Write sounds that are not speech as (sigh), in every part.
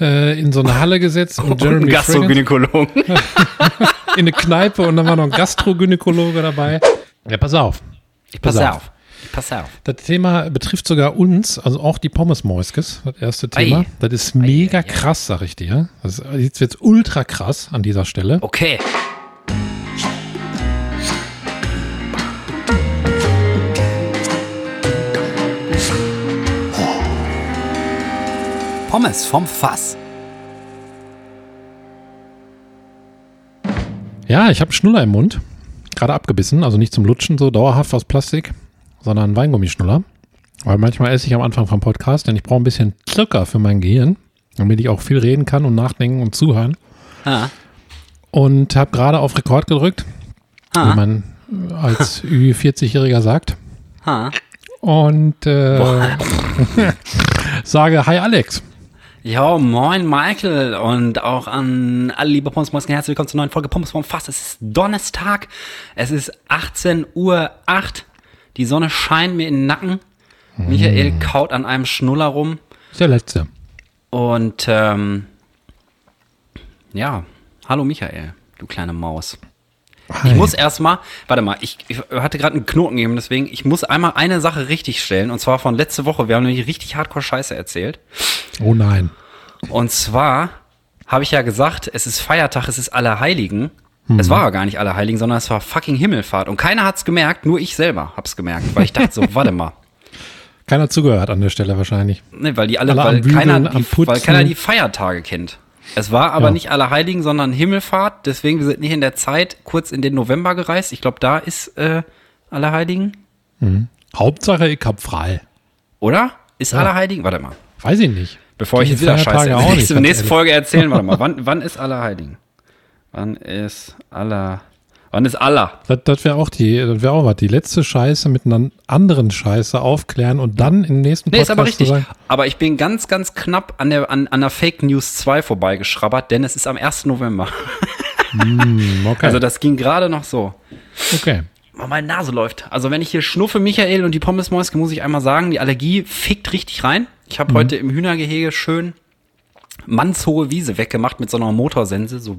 äh, in so eine Halle gesetzt und (laughs) Jeremy Ein Gastrogynäkologen. (laughs) In eine Kneipe und dann war noch ein Gastrogynäkologe dabei. Ja, pass auf. Ich pass Pass auf. Ich pass auf. Das Thema betrifft sogar uns, also auch die Pommesmäuskes, das erste Thema. Ei. Das ist mega ei, ei. krass, sag ich dir. Das ist jetzt wird's ultra krass an dieser Stelle. Okay. Pommes vom Fass. Ja, ich habe einen Schnuller im Mund, gerade abgebissen, also nicht zum Lutschen so dauerhaft aus Plastik, sondern Weingummischnuller. Weil manchmal esse ich am Anfang vom Podcast, denn ich brauche ein bisschen Zucker für mein Gehirn, damit ich auch viel reden kann und nachdenken und zuhören. Ah. Und habe gerade auf Rekord gedrückt, wie Ah. man als (laughs) Ü40-Jähriger sagt. Ah. Und äh, (laughs) sage Hi Alex. Ja, moin Michael und auch an alle liebe Pommesmäuschen, herzlich willkommen zur neuen Folge Pommes vom Fass. Es ist Donnerstag, es ist 18 Uhr 8. Die Sonne scheint mir in den Nacken. Michael kaut an einem Schnuller rum Ist der letzte. und ähm, ja, hallo Michael, du kleine Maus. Ich muss erstmal, warte mal, ich, ich hatte gerade einen Knoten gegeben, deswegen, ich muss einmal eine Sache richtig stellen und zwar von letzte Woche. Wir haben nämlich richtig hardcore Scheiße erzählt. Oh nein. Und zwar habe ich ja gesagt, es ist Feiertag, es ist Allerheiligen. Es war ja gar nicht Allerheiligen, sondern es war fucking Himmelfahrt. Und keiner hat's gemerkt, nur ich selber hab's gemerkt, weil ich dachte so, (laughs) warte mal. Keiner zugehört an der Stelle wahrscheinlich. Ne, weil die alle, Alle weil, Bügeln, keiner die, weil keiner die Feiertage kennt. Es war aber Ja. nicht Allerheiligen, sondern Himmelfahrt. Deswegen, wir sind nicht in der Zeit kurz in den November gereist. Ich glaube, da ist äh, Allerheiligen. Hauptsache, ich hab frei. Oder? Ist Allerheiligen? Warte mal. Weiß ich nicht. Bevor ich jetzt wieder scheiße. auch nicht, nächste nächste. Folge erzählen, warte mal. Wann, wann ist Allerheiligen? Wann ist aller. Wann ist aller? Das, das wäre auch die, das wäre auch was. Die letzte Scheiße mit einer anderen Scheiße aufklären und dann im nächsten Nee, ist aber richtig. sagen, Aber ich bin ganz, ganz knapp an der, an, an der Fake News 2 vorbeigeschrabbert, denn es ist am 1. November. hm, okay. Also das ging gerade noch so. okay. Oh, meine Nase läuft. Also wenn ich hier schnuffe, Michael und die Pommesmäuske, muss ich einmal sagen, die Allergie fickt richtig rein. Ich habe heute im Hühnergehege schön mannshohe Wiese weggemacht mit so einer Motorsense, so.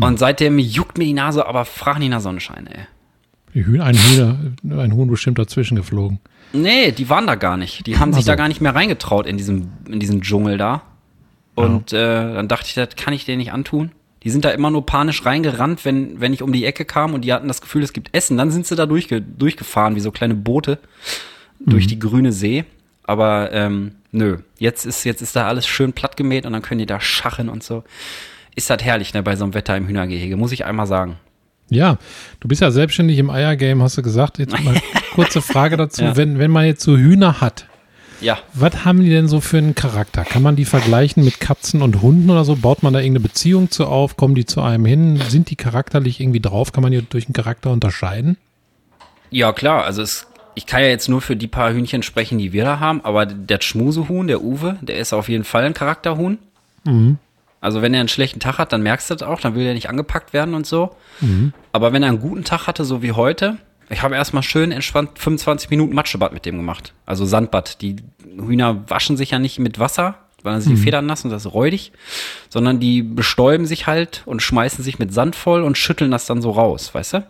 Und seitdem juckt mir die Nase, aber frag nicht nach Sonnenschein, ey. Die Hühner, ein Hühner, ein Huhn bestimmt dazwischen geflogen. Nee, die waren da gar nicht. Die haben sich Ach so. da gar nicht mehr reingetraut in diesem, in diesem Dschungel da. Und äh, dann dachte ich, das kann ich denen nicht antun. Die sind da immer nur panisch reingerannt, wenn, wenn ich um die Ecke kam und die hatten das Gefühl, es gibt Essen. Dann sind sie da durchge durchgefahren, wie so kleine Boote durch die grüne See. Aber ähm, nö, jetzt ist, jetzt ist da alles schön platt gemäht und dann können die da schachen und so. Ist das herrlich, ne, bei so einem Wetter im Hühnergehege, muss ich einmal sagen. Ja, du bist ja selbstständig im Eiergame, hast du gesagt. Jetzt mal (laughs) kurze Frage dazu. Ja. Wenn, wenn man jetzt so Hühner hat, Ja, was haben die denn so für einen Charakter? Kann man die vergleichen mit Katzen und Hunden oder so? Baut man da irgendeine Beziehung zu auf? Kommen die zu einem hin? Sind die charakterlich irgendwie drauf? Kann man die durch den Charakter unterscheiden? Ja, klar, also es, ich kann ja jetzt nur für die paar Hühnchen sprechen, die wir da haben, aber der Schmusehuhn, der Uwe, der ist auf jeden Fall ein Charakterhuhn. Also wenn er einen schlechten Tag hat, dann merkst du das auch, dann will er nicht angepackt werden und so. Aber wenn er einen guten Tag hatte, so wie heute, ich habe erstmal schön entspannt 25 Minuten Matschebad mit dem gemacht. Also Sandbad. Die Hühner waschen sich ja nicht mit Wasser, weil dann sind die Federn nass und das ist räudig, sondern die bestäuben sich halt und schmeißen sich mit Sand voll und schütteln das dann so raus, weißt du?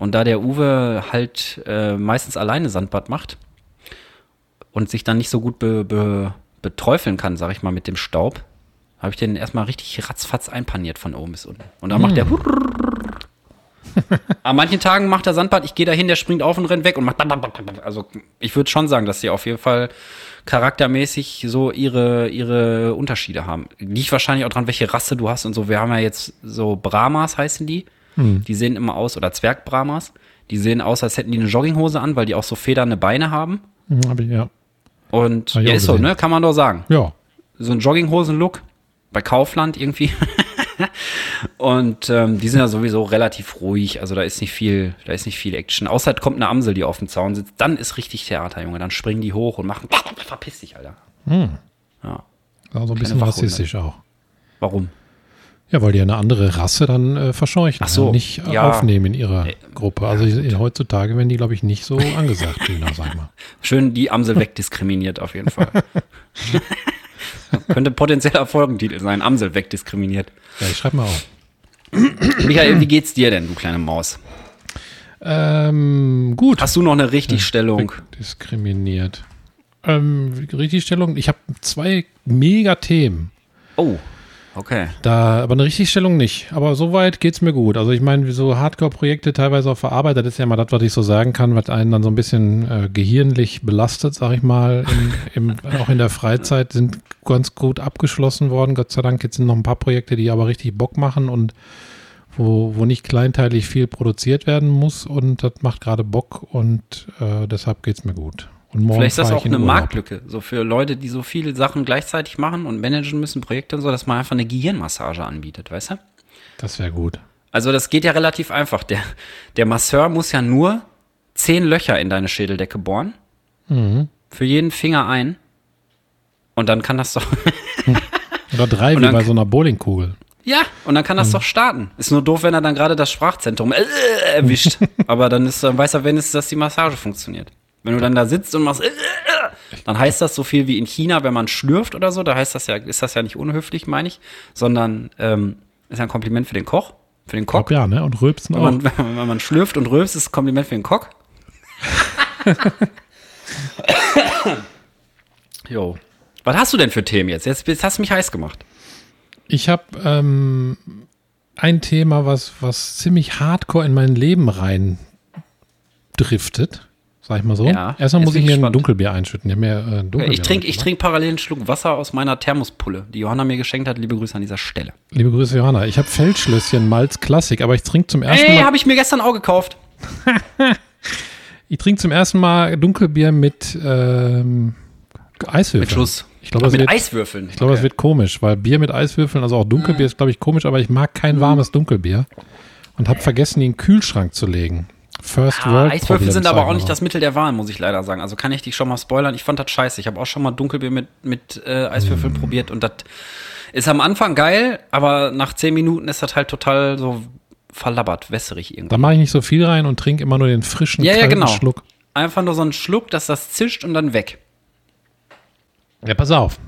Und da der Uwe halt äh, meistens alleine Sandbad macht und sich dann nicht so gut be, be, beträufeln kann, sag ich mal, mit dem Staub, habe ich den erstmal richtig ratzfatz einpaniert von oben bis unten. Und dann macht der An manchen Tagen macht er Sandbad, ich gehe dahin, der springt auf und rennt weg und macht. Also ich würde schon sagen, dass sie auf jeden Fall charaktermäßig so ihre, ihre Unterschiede haben. Liegt wahrscheinlich auch dran, welche Rasse du hast und so. Wir haben ja jetzt so Brahmas heißen die. Die sehen immer aus, oder Zwergbrahmas. Die sehen aus, als hätten die eine Jogginghose an, weil die auch so federnde Beine haben. Hm, hab ich, ja. Und ja, ist so, ne? Kann man doch sagen. Ja. So ein Jogginghosen-Look bei Kaufland irgendwie. (laughs) Und ähm, die sind ja sowieso relativ ruhig. Also da ist nicht viel, da ist nicht viel Action. Außer es kommt eine Amsel, die auf dem Zaun sitzt. Dann ist richtig Theater, Junge. Dann springen die hoch und machen. (laughs) Verpiss dich, Alter. Ja. Also ein bisschen rassistisch auch. Warum? Ja, weil die eine andere Rasse dann äh, verscheuchen. Ach so, und nicht äh, ja. aufnehmen in ihrer Gruppe. Also ich- heutzutage werden die, glaube ich, nicht so angesagt, (laughs) Hühner, sag mal. Schön die Amsel wegdiskriminiert auf jeden Fall. (laughs) Könnte potenzieller Folgentitel sein. Amsel wegdiskriminiert. Ja, ich schreibe mal auf. Michael, wie geht's dir denn, du kleine Maus? Ähm, gut. Hast du noch eine Richtigstellung? Diskriminiert. Ähm, Richtigstellung. Ich habe zwei mega Themen. Oh, okay. Da, aber eine Richtigstellung nicht. Aber soweit geht's mir gut. Also ich meine, so Hardcore-Projekte teilweise auch verarbeitet, das ist ja immer das, was ich so sagen kann, was einen dann so ein bisschen äh, gehirnlich belastet, sag ich mal. Im, (laughs) im, auch in der Freizeit sind ganz gut abgeschlossen worden, Gott sei Dank. Jetzt sind noch ein paar Projekte, die aber richtig Bock machen und wo, wo nicht kleinteilig viel produziert werden muss und das macht gerade Bock und äh, deshalb geht's mir gut. Und morgen Vielleicht ist das auch in eine. Marktlücke, so für Leute, die so viele Sachen gleichzeitig machen und managen müssen, Projekte und so, dass man einfach eine Gehirnmassage anbietet, weißt du? Das wäre gut. Also das geht ja relativ einfach. Der, der Masseur muss ja nur zehn Löcher in deine Schädeldecke bohren. Mhm. Für jeden Finger ein. Und dann kann das doch. (laughs) Oder drei wie bei so einer Bowlingkugel. ja, und dann kann Mhm. das doch starten. Ist nur doof, wenn er dann gerade das Sprachzentrum äh, erwischt. (laughs) Aber dann ist, dann weiß er wenigstens, dass die Massage funktioniert. Wenn du dann da sitzt und machst, dann heißt das so viel wie in China, wenn man schlürft oder so, da heißt das ja, ist das ja nicht unhöflich, meine ich, sondern ähm, ist ja ein Kompliment für den Koch, für den Koch. Ja, ne? Und Rülpsen Wenn auch. man, wenn man schlürft und rülpst, ist es ein Kompliment für den Koch. (laughs) jo. Was hast du denn für Themen jetzt? Jetzt, jetzt hast du mich heiß gemacht. Ich habe ähm, ein Thema, was, was ziemlich hardcore in mein Leben rein driftet. Sag ich mal so. Ja, Erstmal muss ich ich mir ein. Dunkelbier einschütten. Ja, mehr, äh, Dunkelbier Ich trinke ich trink parallel einen Schluck Wasser aus meiner Thermospulle, die Johanna mir geschenkt hat. Liebe Grüße an dieser Stelle. Liebe Grüße, Johanna. Ich habe Feldschlösschen Malz Klassik, aber ich trinke zum ersten Ey, Mal. habe ich mir gestern auch gekauft. (laughs) Ich trinke zum ersten Mal Dunkelbier mit ähm, Eiswürfeln. Mit Schuss. Ich glaube, mit wird, Eiswürfeln. ich glaube, es wird komisch, weil Bier mit Eiswürfeln, also auch Dunkelbier ist, glaube ich, komisch, aber ich mag kein Mhm. warmes Dunkelbier und habe vergessen, ihn in den Kühlschrank zu legen. First Ah, World Eiswürfel sind aber auch nicht das Mittel der Wahl, muss ich leider sagen. Also kann ich dich schon mal spoilern. Ich fand das scheiße. Ich habe auch schon mal Dunkelbier mit, mit äh, Eiswürfeln Mm. probiert und das ist am Anfang geil, aber nach zehn Minuten ist das halt total so verlabbert, wässrig irgendwie. Da mache ich nicht so viel rein und trinke immer nur den frischen, Ja, ja, genau. Schluck. Einfach nur so ein Schluck, dass das zischt und dann weg. Ja, pass auf.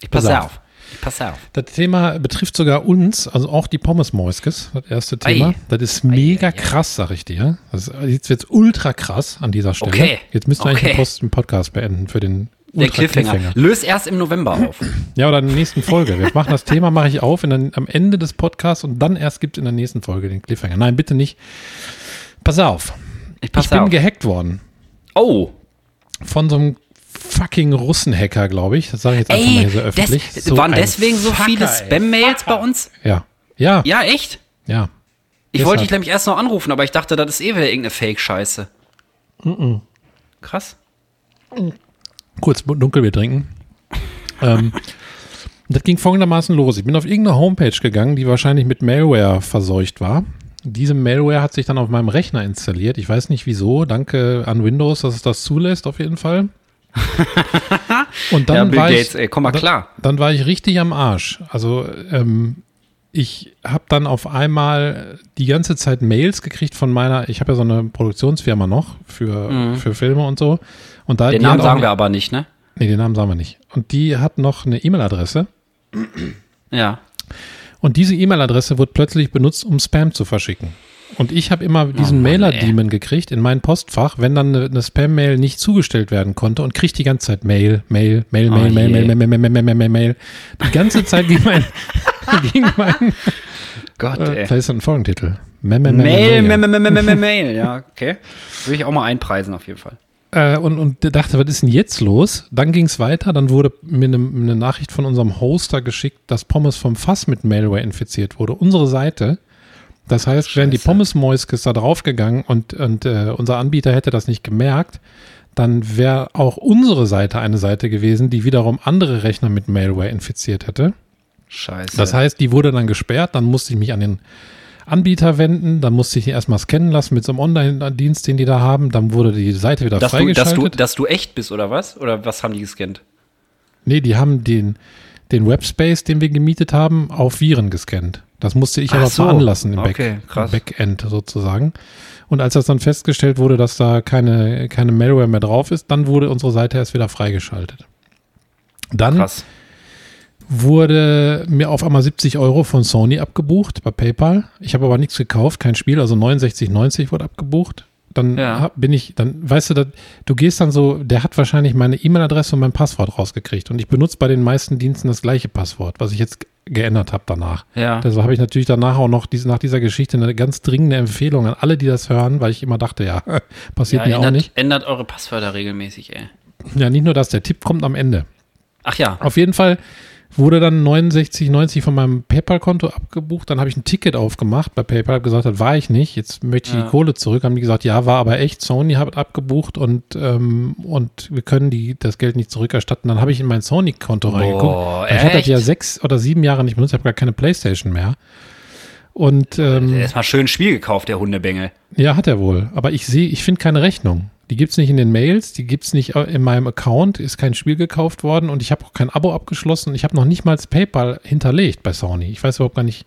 Ich passe Pass auf. auf. Ich passe auf. Das Thema betrifft sogar uns, also auch die Pommes-Moiskes, das erste Thema. Ei. Das ist mega ei, ei. krass, sag ich dir. Das ist, jetzt wird's ultra krass an dieser Stelle. Okay. Jetzt müsst ihr eigentlich Okay. den, Post, den Podcast beenden für den Der ultra Cliffhanger. Löst erst im November auf. (clears throat) Ja, oder in der nächsten Folge. Wir machen das Thema, mache ich auf in am Ende des Podcasts und dann erst gibt es in der nächsten Folge den Cliffhanger. Nein, bitte nicht. Pass auf. Ich Ich passe bin auf. gehackt worden Oh, von so einem fucking Russenhacker, glaube ich. Das sage ich jetzt einfach mal ey, hier so öffentlich. des, So waren deswegen so Fucker, viele. Spam-Mails bei uns? Ja. Ja. Ja, echt? Ja. Ich Deshalb. wollte dich nämlich erst noch anrufen, aber ich dachte, das ist eh wieder irgendeine Fake-Scheiße. Krass. kurz Dunkelbier trinken. ähm, das ging folgendermaßen los. Ich bin auf irgendeine Homepage gegangen, die wahrscheinlich mit Malware verseucht war. Diese Malware hat sich dann auf meinem Rechner installiert. Ich weiß nicht wieso. Danke an Windows, dass es das zulässt, auf jeden Fall. (laughs) Und dann ja, Bill war Gates, ich, ey, komm mal dann, klar. Dann war ich richtig am Arsch. Also ähm, ich habe dann auf einmal die ganze Zeit Mails gekriegt von meiner, ich habe ja so eine Produktionsfirma noch für, für Filme und so. Und da, Mhm. Den Namen sagen wir aber nicht, ne? Nee, den Namen sagen wir nicht. Und die hat noch eine E-Mail-Adresse. Ja. Und diese E-Mail-Adresse wird plötzlich benutzt, um Spam zu verschicken. Und ich habe immer diesen Oh Mailer-Demon gekriegt in mein Postfach, wenn dann eine, eine Spam-Mail nicht zugestellt werden konnte und kriegt die ganze Zeit Mail, Mail, Mail, Oh Mail, Mail. Mail, Mail, Mail, Mail, Mail, Mail, Mail, Mail. Die ganze Zeit ging mein, ging mein, Gott, äh, vielleicht ist ein Folgentitel. Mail, Mail, Mail, Mail, Mail, Mail, Mail, Mail, Mail, ja, okay. Würde ich auch mal einpreisen auf jeden Fall. Äh, und, und dachte, was ist denn jetzt los? Dann ging es weiter, dann wurde mir eine, eine Nachricht von unserem Hoster geschickt, dass Pommes vom Fass mit Malware infiziert wurde. Unsere Seite. Das heißt, wären die Scheiße. Pommes-Moiskes da draufgegangen und, und äh, unser Anbieter hätte das nicht gemerkt, dann wäre auch unsere Seite eine Seite gewesen, die wiederum andere Rechner mit Malware infiziert hätte. Scheiße. Das heißt, die wurde dann gesperrt, dann musste ich mich an den Anbieter wenden, dann musste ich die erstmal scannen lassen mit so einem Online-Dienst, den die da haben, dann wurde die Seite wieder dass, du, dass, freigeschaltet. du, dass du echt bist, oder was? Oder was haben die gescannt? Nee, die haben den, den Webspace, den wir gemietet haben, auf Viren gescannt. Das musste ich Ach aber so. veranlassen im, Back, Okay, im Backend sozusagen. Und als das dann festgestellt wurde, dass da keine, keine Malware mehr drauf ist, dann wurde unsere Seite erst wieder freigeschaltet. Dann Krass. wurde mir auf einmal 70 Euro von Sony abgebucht bei PayPal. Ich habe aber nichts gekauft, kein Spiel, also 69,90 wurde abgebucht. Dann Ja. bin ich, dann weißt du, du gehst dann so, der hat wahrscheinlich meine E-Mail-Adresse und mein Passwort rausgekriegt. Und ich benutze bei den meisten Diensten das gleiche Passwort, was ich jetzt ge- geändert habe danach. Ja. Deshalb habe ich natürlich danach auch noch diese, nach dieser Geschichte eine ganz dringende Empfehlung an alle, die das hören, weil ich immer dachte, ja, (laughs) passiert ja, mir auch ändert, nicht. ändert eure Passwörter regelmäßig, ey. Ja, nicht nur das, der Tipp kommt am Ende. Ach ja. Auf jeden Fall wurde dann 69,90 von meinem PayPal-Konto abgebucht. Dann habe ich ein Ticket aufgemacht bei PayPal, habe gesagt, das war ich nicht. Jetzt möchte ich Ja. die Kohle zurück. Haben die gesagt, ja, war aber echt. Sony hat abgebucht und, ähm, und wir können die, das Geld nicht zurückerstatten. Dann habe ich in mein Sony-Konto reingeguckt. Ich hatte ja sechs oder sieben Jahre nicht benutzt. Ich habe gar keine Playstation mehr. Und ähm, Erstmal schön ein Spiel gekauft, der Hundebengel. ja, hat er wohl. Aber ich sehe, ich finde keine Rechnung. Die gibt's nicht in den Mails, die gibt's nicht äh, in meinem Account, ist kein Spiel gekauft worden und ich habe auch kein Abo abgeschlossen. Ich habe noch nicht mal das PayPal hinterlegt bei Sony. Ich weiß überhaupt gar nicht,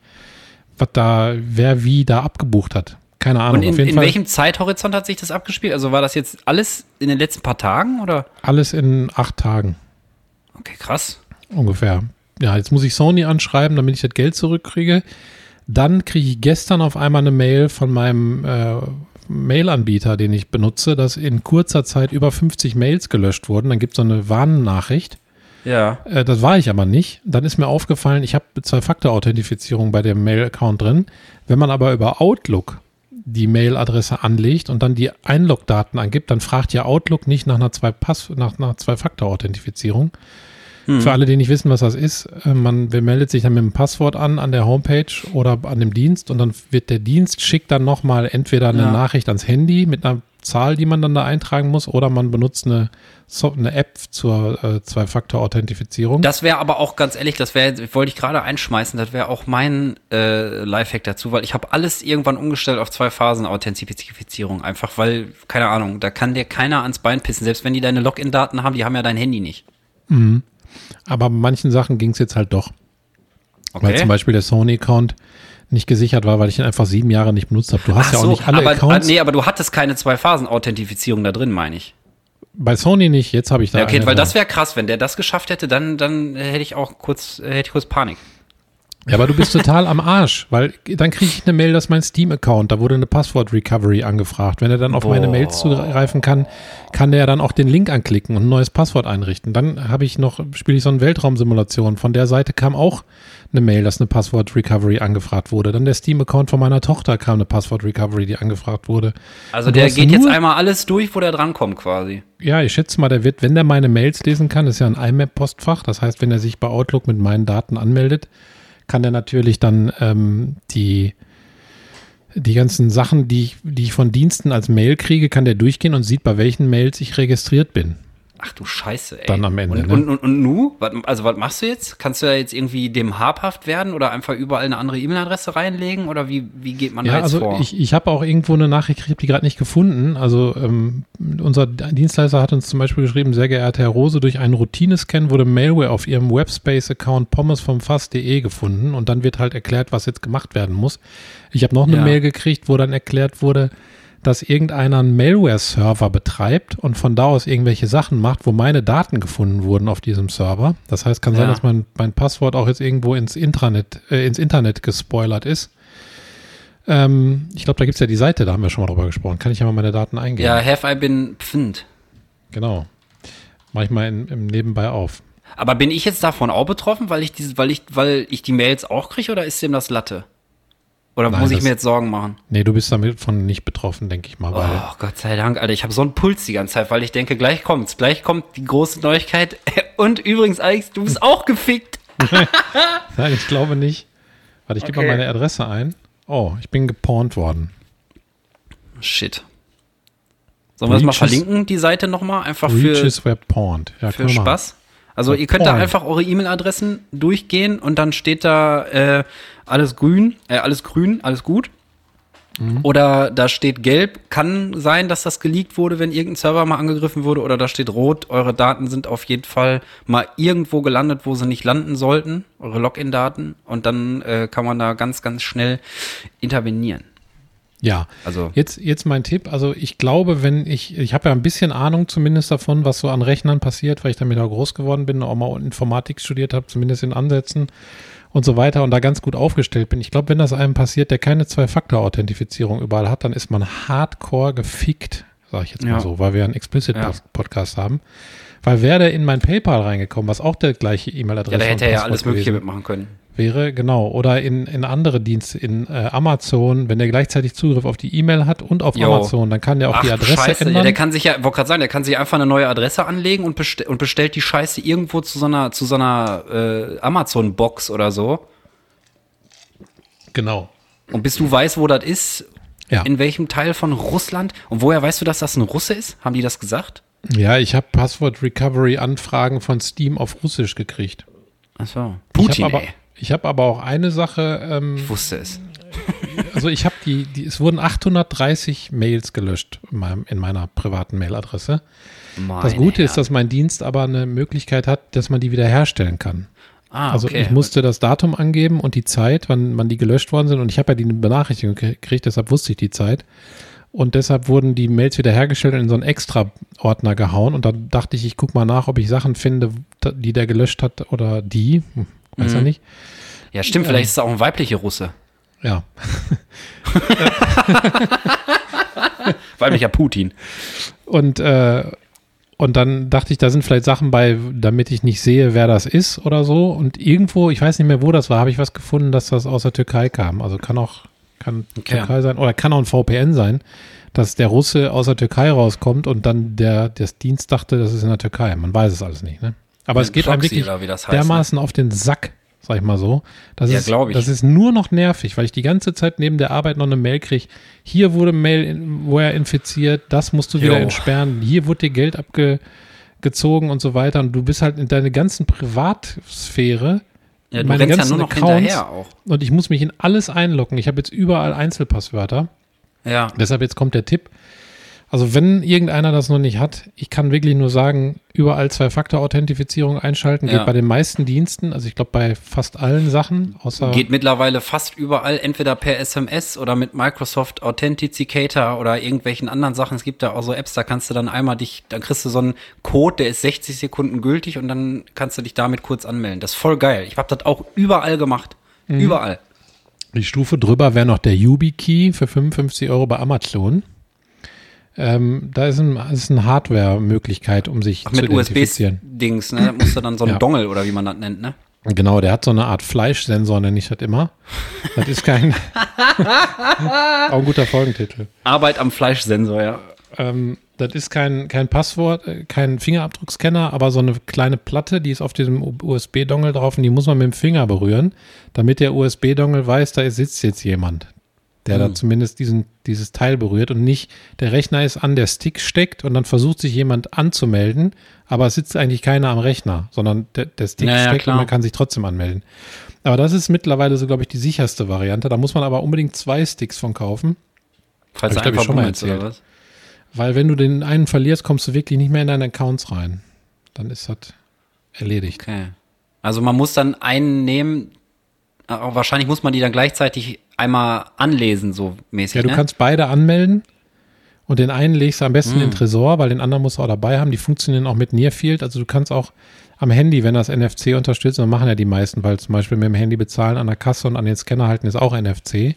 was da, wer wie da abgebucht hat. Keine Ahnung. Und in, in welchem Zeithorizont hat sich das abgespielt? Also war das jetzt alles in den letzten paar Tagen oder? alles in acht Tagen Okay, krass. ungefähr. Ja, jetzt muss ich Sony anschreiben, damit ich das Geld zurückkriege. Dann kriege ich gestern auf einmal eine Mail von meinem äh, Mail-Anbieter, den ich benutze, dass in kurzer Zeit über 50 Mails gelöscht wurden. Dann gibt es so eine Warnnachricht. Ja. Äh, das war ich aber nicht. Dann ist mir aufgefallen, ich habe Zwei-Faktor-Authentifizierung bei dem Mail-Account drin. Wenn man aber über Outlook die Mail-Adresse anlegt und dann die Einlogdaten angibt, dann fragt ja Outlook nicht nach einer Zwei-Pass- nach, nach Zwei-Faktor-Authentifizierung. Für alle, die nicht wissen, was das ist, äh, man meldet sich dann mit einem Passwort an an der Homepage oder an dem Dienst und dann wird der Dienst schickt dann nochmal entweder eine Ja. Nachricht ans Handy mit einer Zahl, die man dann da eintragen muss, oder man benutzt eine, so eine App zur äh, Zwei-Faktor-Authentifizierung. Das wäre aber auch ganz ehrlich, das wäre, wollte ich gerade einschmeißen, das wäre auch mein äh, Lifehack dazu, weil ich habe alles irgendwann umgestellt auf zwei Phasen Authentifizierung, einfach weil, keine Ahnung, da kann dir keiner ans Bein pissen, selbst wenn die deine Login-Daten haben, die haben ja dein Handy nicht. Aber bei manchen Sachen ging es jetzt halt doch. Weil Okay. zum Beispiel der Sony-Account nicht gesichert war, weil ich ihn einfach sieben Jahre nicht benutzt habe. Du hast Ach ja auch so, nicht alle aber, Accounts. Nee, aber du hattest keine Zwei-Phasen-Authentifizierung da drin, meine ich. Bei Sony nicht, jetzt habe ich da Ja, okay, weil drin. das wäre krass, wenn der das geschafft hätte, dann, dann äh, hätte ich auch kurz, äh, hätte ich kurz Panik. Ja, aber du bist total am Arsch, weil dann kriege ich eine Mail, dass mein Steam-Account, da wurde eine Passwort-Recovery angefragt. Wenn er dann auf meine Boah. Mails zugreifen kann, kann der dann auch den Link anklicken und ein neues Passwort einrichten. Dann habe ich noch, spiele ich so eine Weltraumsimulation. Von der Seite kam auch eine Mail, dass eine Passwort-Recovery angefragt wurde. Dann der Steam-Account von meiner Tochter kam eine Passwort-Recovery, die angefragt wurde. Also Und der geht jetzt einmal alles durch, wo der drankommt quasi. Ja, ich schätze mal, der wird, wenn der meine Mails lesen kann, ist ja ein IMAP-Postfach. Das heißt, wenn er sich bei Outlook mit meinen Daten anmeldet, kann er natürlich dann ähm, die, die ganzen Sachen, die ich, die ich von Diensten als Mail kriege, kann der durchgehen und sieht, bei welchen Mails ich registriert bin. Ach du Scheiße, ey. Dann am Ende, Und, ne? und, und, und nu? Also was machst du jetzt? Kannst du da jetzt irgendwie dem habhaft werden oder einfach überall eine andere E-Mail-Adresse reinlegen? Oder wie, wie geht man da Ja, jetzt also vor? ich, ich habe auch irgendwo eine Nachricht, ich habe die gerade nicht gefunden. Also ähm, unser Dienstleister hat uns zum Beispiel geschrieben, sehr geehrter Herr Rose, durch einen Routinescan wurde Malware auf Ihrem Webspace-Account pommesvomfass.de gefunden und dann wird halt erklärt, was jetzt gemacht werden muss. Ich habe noch eine Ja. Mail gekriegt, wo dann erklärt wurde, dass irgendeiner einen Malware-Server betreibt und von da aus irgendwelche Sachen macht, wo meine Daten gefunden wurden auf diesem Server. Das heißt, kann sein, Ja. dass mein, mein Passwort auch jetzt irgendwo ins Intranet, äh, ins Internet gespoilert ist. Ähm, ich glaube, da gibt's ja die Seite, da haben wir schon mal drüber gesprochen. Kann ich ja mal meine Daten eingeben? ja, have I been pfund. Genau. Mach ich mal in, im Nebenbei auf. Aber bin ich jetzt davon auch betroffen, weil ich diese, weil ich, weil ich die Mails auch kriege oder ist dem das Latte? Oder Nein, muss ich das- mir jetzt Sorgen machen? Nee, du bist damit von nicht betroffen, denke ich mal. Weil, Oh, Gott sei Dank, Alter. Ich habe so einen Puls die ganze Zeit, weil ich denke, gleich kommt's. Gleich kommt die große Neuigkeit. (laughs) Und übrigens, Alex, du bist auch gefickt. (laughs) Nein, ich glaube nicht. Warte, ich gebe Okay. mal meine Adresse ein. Oh, ich bin gepornt worden. Shit. Sollen wir das mal verlinken, die Seite nochmal? Einfach für, Reaches were porned. Ja, für. Spaß? Also ihr könnt da Porn. einfach eure E-Mail-Adressen durchgehen und dann steht da äh, alles grün, äh, alles grün, alles gut. Mhm. Oder da steht gelb, kann sein, dass das geleakt wurde, wenn irgendein Server mal angegriffen wurde. Oder da steht rot, eure Daten sind auf jeden Fall mal irgendwo gelandet, wo sie nicht landen sollten, eure Login-Daten. Und dann äh, kann man da ganz, ganz schnell intervenieren. Ja, Also jetzt, jetzt mein Tipp. Also ich glaube, wenn ich, ich habe ja ein bisschen Ahnung zumindest davon, was so an Rechnern passiert, weil ich damit auch groß geworden bin, auch mal Informatik studiert habe, zumindest in Ansätzen und so weiter und da ganz gut aufgestellt bin. Ich glaube, wenn das einem passiert, der keine Zwei-Faktor-Authentifizierung überall hat, dann ist man hardcore gefickt, sage ich jetzt mal Ja. so, weil wir einen Ja. Explicit-Podcast haben. Weil wäre der in mein PayPal reingekommen, was auch der gleiche E-Mail-Adresse ja, da hätte er ja alles Mögliche gewesen mitmachen können. Wäre, genau. Oder in, in andere Dienste, in äh, Amazon, wenn der gleichzeitig Zugriff auf die E-Mail hat und auf Jo. Amazon, dann kann der auch die Adresse Scheiße, ja, ändern. der kann sich ja, wollte gerade sagen, der kann sich einfach eine neue Adresse anlegen und, bestell, und bestellt die Scheiße irgendwo zu so einer, zu so einer äh, Amazon-Box oder so. genau. Und bis du weißt, wo das ist, Ja. in welchem Teil von Russland und woher weißt du, dass das ein Russe ist? Haben die das gesagt? Ja, ich habe Passwort Recovery Anfragen von Steam auf Russisch gekriegt. Achso. Ich Putin, habe aber, ey. Ich hab aber auch eine Sache, ähm, Ich wusste es. also ich habe die, die, es wurden 830 Mails gelöscht in, meinem, in meiner privaten Mailadresse. Das Meine Gute ist, Herren. dass mein Dienst aber eine Möglichkeit hat, dass man die wiederherstellen kann. ah, Also okay. ich musste das Datum angeben und die Zeit, wann, wann die gelöscht worden sind. Und ich habe ja die Benachrichtigung ge- gekriegt, deshalb wusste ich die Zeit. Und deshalb wurden die Mails wiederhergestellt und in so einen Extra-Ordner gehauen. Und dann dachte ich, ich gucke mal nach, ob ich Sachen finde, da- die der gelöscht hat oder die. Weiß Mhm. nicht. ja, stimmt, vielleicht ist es auch ein weiblicher Russe. Ja. (laughs) Weiblicher Putin. Und, äh, und dann dachte ich, da sind vielleicht Sachen bei, damit ich nicht sehe, wer das ist oder so. Und irgendwo, ich weiß nicht mehr, wo das war, habe ich was gefunden, dass das aus der Türkei kam. Also kann auch, kann Okay. Türkei sein oder kann auch ein VPN sein, dass der Russe aus der Türkei rauskommt und dann der, das Dienst dachte, das ist in der Türkei. Man weiß es alles nicht, ne? Aber es geht einem Proxy wirklich oder wie das heißt, ne? dermaßen auf den Sack, sag ich mal so. Das Ja, ist, glaub ich. Das ist nur noch nervig, weil ich die ganze Zeit neben der Arbeit noch eine Mail kriege. Hier wurde Mail, in- wo er infiziert, das musst du wieder Jo. entsperren. Hier wurde dir Geld abgezogen und so weiter. Und du bist halt in deine ganzen Privatsphäre. Ja, du meine rennst ja ganzen nur noch Accounts hinterher auch. und ich muss mich in alles einloggen. Ich habe jetzt überall Einzelpasswörter. Ja. Deshalb jetzt kommt der Tipp. Also wenn irgendeiner das noch nicht hat, ich kann wirklich nur sagen, überall Zwei-Faktor-Authentifizierung einschalten. Ja. Geht bei den meisten Diensten, also ich glaube bei fast allen Sachen, außer Geht mittlerweile fast überall, entweder per SMS oder mit Microsoft Authenticator oder irgendwelchen anderen Sachen. Es gibt da auch so Apps, da kannst du dann einmal dich, dann kriegst du so einen Code, der ist 60 Sekunden gültig und dann kannst du dich damit kurz anmelden. Das ist voll geil. Ich habe das auch überall gemacht. Mhm. Überall. die Stufe drüber wäre noch der YubiKey für 55 Euro bei Amazon. Ähm, da ist, ein, ist eine Hardware-Möglichkeit, um sich Ach, zu mit identifizieren. USB-Dings, ne? Da musst du dann so einen (laughs) Ja. Dongle oder wie man das nennt, ne? Genau, der hat so eine Art Fleischsensor, nenne ich das immer. Das ist kein. (laughs) auch ein guter Folgentitel. Arbeit am Fleischsensor, ja. Ähm, das ist kein, kein Passwort, äh, kein Fingerabdruckscanner, aber so eine kleine Platte, die ist auf diesem USB-Dongle drauf und die muss man mit dem Finger berühren, damit der USB-Dongle weiß, da sitzt jetzt jemand, der da zumindest diesen, dieses Teil berührt und nicht der Rechner ist an, der Stick steckt und dann versucht sich jemand anzumelden, aber es sitzt eigentlich keiner am Rechner, sondern der, der Stick Ja, ja, steckt klar. und man kann sich trotzdem anmelden. Aber das ist mittlerweile so, glaube ich, die sicherste Variante. Da muss man aber unbedingt zwei Sticks von kaufen. Falls Hab du ich, ich, einfach schon mal bummelst oder erzählt. was? Weil wenn du den einen verlierst, kommst du wirklich nicht mehr in deine Accounts rein. Dann ist das erledigt. Okay. Also man muss dann einen nehmen, äh, wahrscheinlich muss man die dann gleichzeitig einmal anlesen, so mäßig. Ja, du ne? kannst beide anmelden und den einen legst du am besten Hm. in den Tresor, weil den anderen musst du auch dabei haben. Die funktionieren auch mit Nearfield. Also du kannst auch am Handy, wenn das NFC unterstützt, und machen ja die meisten, weil zum Beispiel mit dem Handy bezahlen an der Kasse und an den Scanner halten ist auch NFC.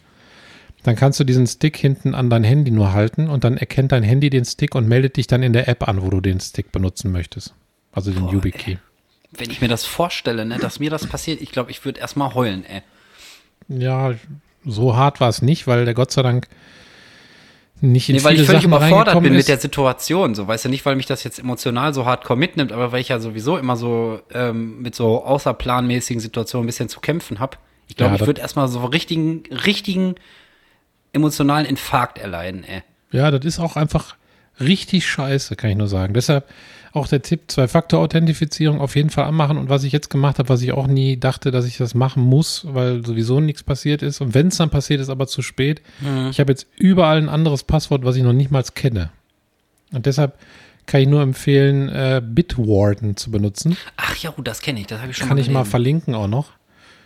Dann kannst du diesen Stick hinten an dein Handy nur halten und dann erkennt dein Handy den Stick und meldet dich dann in der App an, wo du den Stick benutzen möchtest. Also den YubiKey. Wenn ich mir das vorstelle, ne, dass mir das passiert, ich glaube, ich würde erstmal heulen, ey. Ja, so hart war es nicht, weil der Gott sei Dank nicht in Nee, weil viele ich völlig Sachen überfordert bin ist. mit der Situation, so, weißt du, nicht, weil mich das jetzt emotional so hardcore mitnimmt, aber weil ich ja sowieso immer so ähm, mit so außerplanmäßigen Situationen ein bisschen zu kämpfen habe. Ich glaube, Ja, ich würde erstmal so richtigen, richtigen emotionalen Infarkt erleiden, ey. Ja, das ist auch einfach richtig scheiße, kann ich nur sagen. Deshalb auch der Tipp, Zwei-Faktor-Authentifizierung auf jeden Fall anmachen. Und was ich jetzt gemacht habe, was ich auch nie dachte, dass ich das machen muss, weil sowieso nichts passiert ist. Und wenn es dann passiert ist, aber zu spät. Ich habe jetzt überall ein anderes Passwort, was ich noch nicht mal kenne. Und deshalb kann ich nur empfehlen, äh, Bitwarden zu benutzen. Ach ja, gut, das kenne ich, das habe ich schon Kann mal ich mal verlinken auch noch.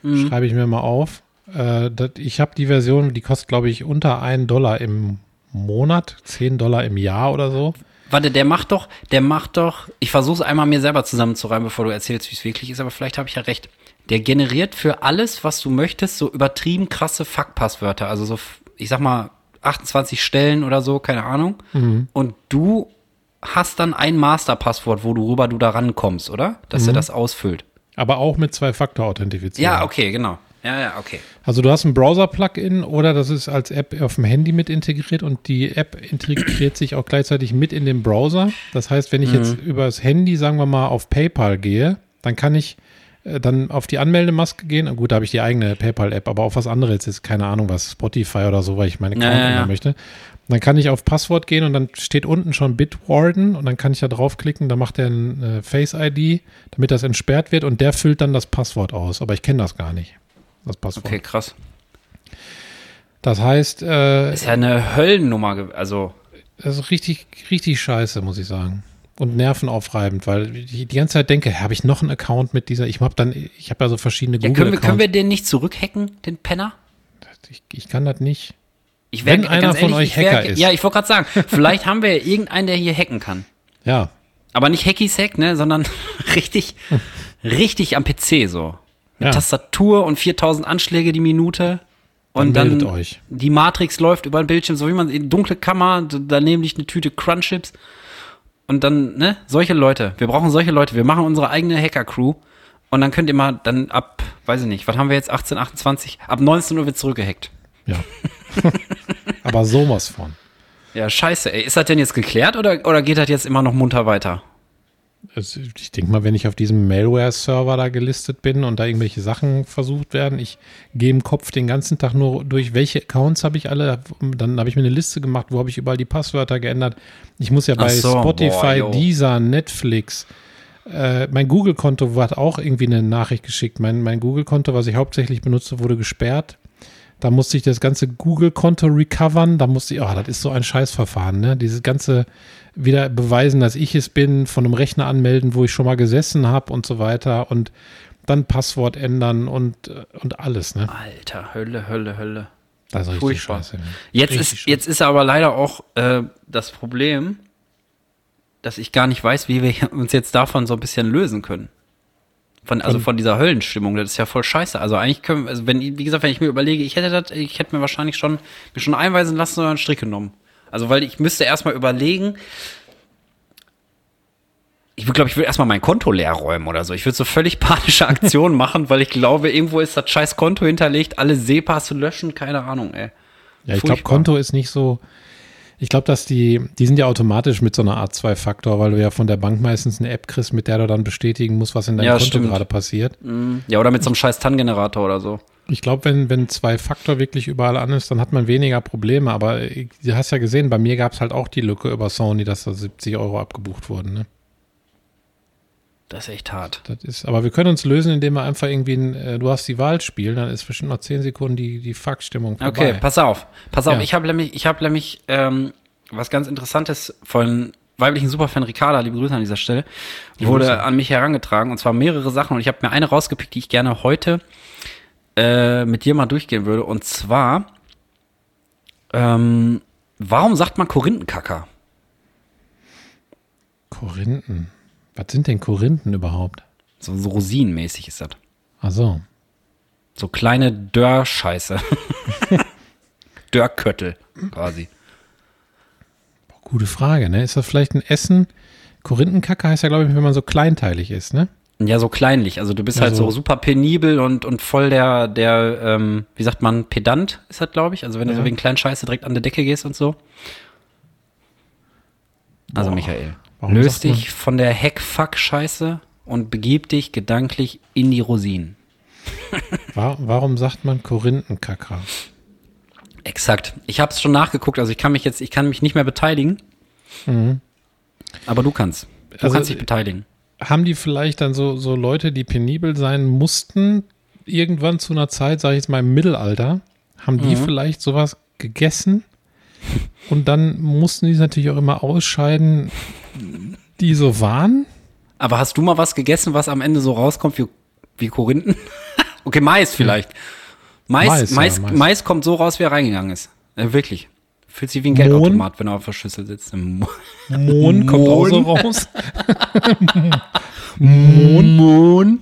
Mhm. Schreibe ich mir mal auf. Äh, das, ich habe die Version, die kostet, glaube ich, unter 1 Dollar im Monat, 10 Dollar im Jahr oder so. Warte, der macht doch, der macht doch, ich versuche es einmal mir selber zusammenzureimen, bevor du erzählst, wie es wirklich ist, aber vielleicht habe ich ja recht. Der generiert für alles, was du möchtest, so übertrieben krasse Fuck-Passwörter. Also so, ich sag mal, 28 Stellen oder so, keine Ahnung. Mhm. Und du hast dann ein Masterpasswort, worüber du da rankommst, oder? Dass er das ausfüllt. Aber auch mit Zwei-Faktor-Authentifizierung. Ja, okay, genau. Ja, ja, okay. Also du hast ein Browser-Plugin oder das ist als App auf dem Handy mit integriert und die App integriert sich auch gleichzeitig mit in den Browser. Das heißt, wenn ich jetzt übers Handy, sagen wir mal, auf PayPal gehe, dann kann ich äh, dann auf die Anmeldemaske gehen. Gut, da habe ich die eigene PayPal-App, aber auf was anderes ist keine Ahnung, was Spotify oder so, weil ich meine Account ja, ändern ja. möchte. Dann kann ich auf Passwort gehen und dann steht unten schon Bitwarden und dann kann ich da draufklicken, da macht er ein äh, Face-ID, damit das entsperrt wird und der füllt dann das Passwort aus. Aber ich kenne das gar nicht, das Passwort. Okay, krass. Das heißt, äh, Ist ja eine Höllennummer, also. das ist richtig, richtig scheiße, muss ich sagen. Und nervenaufreibend, weil ich die ganze Zeit denke, habe ich noch einen Account mit dieser, ich habe dann, ich habe ja so verschiedene Ja, können, wir, können wir den nicht zurückhacken, den Penner? Ich, ich kann das nicht. Ich Wenn wär- einer ganz von euch ich wär- Hacker ist. Ja, ich wollte gerade sagen, vielleicht haben wir ja irgendeinen, der hier hacken kann. Ja, Aber nicht Hacky-Sack, ne, sondern (laughs) richtig, richtig am PC so. Mit Ja. Tastatur und 4000 Anschläge die Minute. Und Dann dann, euch. die Matrix läuft über den Bildschirm, so wie man in dunkle Kammer, daneben liegt eine Tüte Crunchips. Und dann, ne, solche Leute. Wir brauchen solche Leute. Wir machen unsere eigene Hacker-Crew. Und dann könnt ihr mal dann ab, weiß ich nicht, was haben wir jetzt, 18, 28? Ab 19 Uhr wird zurückgehackt. ja. (laughs) Aber sowas von. Ja, scheiße, ey. Ist das denn jetzt geklärt oder, oder geht das jetzt immer noch munter weiter? Also ich denke mal, wenn ich auf diesem Malware-Server da gelistet bin und da irgendwelche Sachen versucht werden, ich gehe im Kopf den ganzen Tag nur durch, welche Accounts habe ich alle, dann habe ich mir eine Liste gemacht, wo habe ich überall die Passwörter geändert. Ich muss ja bei so, Spotify, boah. Deezer, Netflix, äh, mein Google-Konto hat auch irgendwie eine Nachricht geschickt. Mein, mein Google-Konto, was ich hauptsächlich benutze, wurde gesperrt. Da musste ich das ganze Google-Konto recovern. Da musste ich, oh, das ist so ein Scheißverfahren, ne? Dieses ganze wieder beweisen, dass ich es bin, von einem Rechner anmelden, wo ich schon mal gesessen habe und so weiter und dann Passwort ändern und, äh, und alles, ne? Alter, Hölle, Hölle, Hölle. Das ist richtig Furchtbar. scheiße. ne? Jetzt Richtig ist, jetzt ist aber leider auch äh, das Problem, dass ich gar nicht weiß, wie wir (laughs) uns jetzt davon so ein bisschen lösen können. Von, also Von- dieser Höllenstimmung, das ist ja voll scheiße. Also eigentlich können, also wenn, wie gesagt, wenn ich mir überlege, ich hätte das, ich hätte mir wahrscheinlich schon, mir schon einweisen lassen oder einen Strick genommen. Also weil ich müsste erstmal überlegen, ich glaube ich, würde erstmal mein Konto leer räumen oder so. Ich würde so völlig (laughs) panische Aktionen machen, weil ich glaube, irgendwo ist das scheiß Konto hinterlegt, alle SEPAs zu löschen, keine Ahnung, ey. Ja, ich glaube. Konto ist nicht so. Ich glaube, dass die, die sind ja automatisch mit so einer Art Zwei-Faktor, weil du ja von der Bank meistens eine App kriegst, mit der du dann bestätigen musst, was in deinem Ja, Konto stimmt. gerade passiert. Ja, oder mit so einem scheiß TAN-Generator oder so. Ich glaube, wenn, wenn Zwei-Faktor wirklich überall an ist, dann hat man weniger Probleme. Aber ich- du hast ja gesehen, bei mir gab es halt auch die Lücke über Sony, dass da 70 Euro abgebucht wurden. Ne? Das ist echt hart. Das ist, aber wir können uns lösen, indem wir einfach irgendwie, ein, äh, du hast die Wahl spielen, dann ist bestimmt noch 10 Sekunden die, die Fuck-Stimmung vorbei. Okay, pass auf. Pass auf, Ja. ich habe nämlich, ich habe nämlich ähm, was ganz Interessantes von weiblichen Superfan Ricarda, liebe Grüße an dieser Stelle, die wurde an mich herangetragen und zwar mehrere Sachen und ich habe mir eine rausgepickt, die ich gerne heute äh, mit dir mal durchgehen würde und zwar ähm, warum sagt man Korinthenkacker? Korinthen. Was sind denn Korinthen überhaupt? So, so rosinenmäßig ist das. Ach so. So kleine Dörrscheiße. (laughs) Dörrköttel quasi. Gute Frage, ne? Ist das vielleicht ein Essen? Korinthenkacke heißt ja, glaube ich, wenn man so kleinteilig ist, ne? Ja, so kleinlich. Also du bist halt Also- so super penibel und, und voll der, der, ähm, wie sagt man, Pedant ist das, glaube ich. Also wenn du Ja. so wegen kleinen Scheiße direkt an der Decke gehst und so. Also Boah, Michael, warum löst dich von der Heck-Fuck-Scheiße und begib dich gedanklich in die Rosinen. (laughs) Wa- Warum sagt man Korinthenkacker? Exakt. Ich habe es schon nachgeguckt, also ich kann mich jetzt, ich kann mich nicht mehr beteiligen. Aber du kannst. Du Mhm. Also, kannst dich beteiligen. Haben die vielleicht dann so, so Leute, die penibel sein mussten, irgendwann zu einer Zeit, sage ich jetzt mal im Mittelalter, haben die Mhm. vielleicht sowas gegessen? Und dann mussten die es natürlich auch immer ausscheiden, die so waren? Aber hast du mal was gegessen, was am Ende so rauskommt wie, wie Korinthen? (laughs) okay, Mais vielleicht. Mais, Mais, ja, Mais, Mais. Mais kommt so raus, wie er reingegangen ist. Äh, wirklich. Fühlt sich wie ein Mohn? Geldautomat, wenn er auf der Schüssel sitzt. Mo- (laughs) Mohn kommt auch so Mohn. raus. (laughs) Mohn.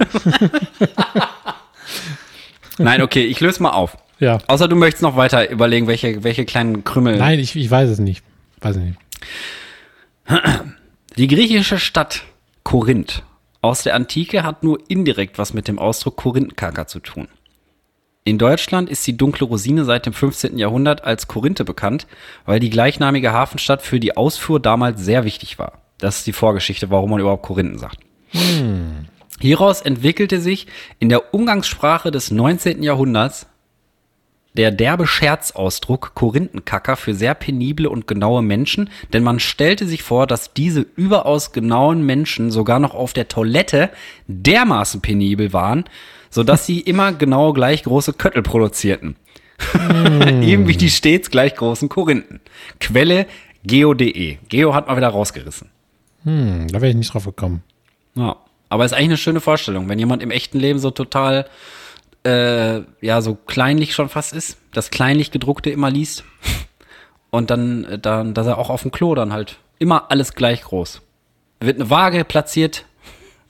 Nein, okay, ich löse mal auf. Ja. Außer du möchtest noch weiter überlegen, welche, welche kleinen Krümel. Nein, ich, ich weiß es nicht. Weiß ich nicht. (clears throat) Die griechische Stadt Korinth aus der Antike hat nur indirekt was mit dem Ausdruck Korinthenkacker zu tun. In Deutschland ist die dunkle Rosine seit dem 15. Jahrhundert als Korinthe bekannt, weil die gleichnamige Hafenstadt für die Ausfuhr damals sehr wichtig war. Das ist die Vorgeschichte, warum man überhaupt Korinthen sagt. Hieraus entwickelte sich in der Umgangssprache des 19. Jahrhunderts der derbe Scherzausdruck Korinthenkacker für sehr penible und genaue Menschen, denn man stellte sich vor, dass diese überaus genauen Menschen sogar noch auf der Toilette dermaßen penibel waren, sodass sie immer genau gleich große Köttel produzierten. (laughs) Eben wie die stets gleich großen Korinthen. Quelle geo.de. Geo hat mal wieder rausgerissen. Hm, da wäre ich nicht drauf gekommen. Ja. Aber ist eigentlich eine schöne Vorstellung, wenn jemand im echten Leben so total, äh, ja, so kleinlich schon fast ist, das kleinlich gedruckte immer liest und dann, äh, dann, dass er auch auf dem Klo dann halt immer alles gleich groß. Wird eine Waage platziert.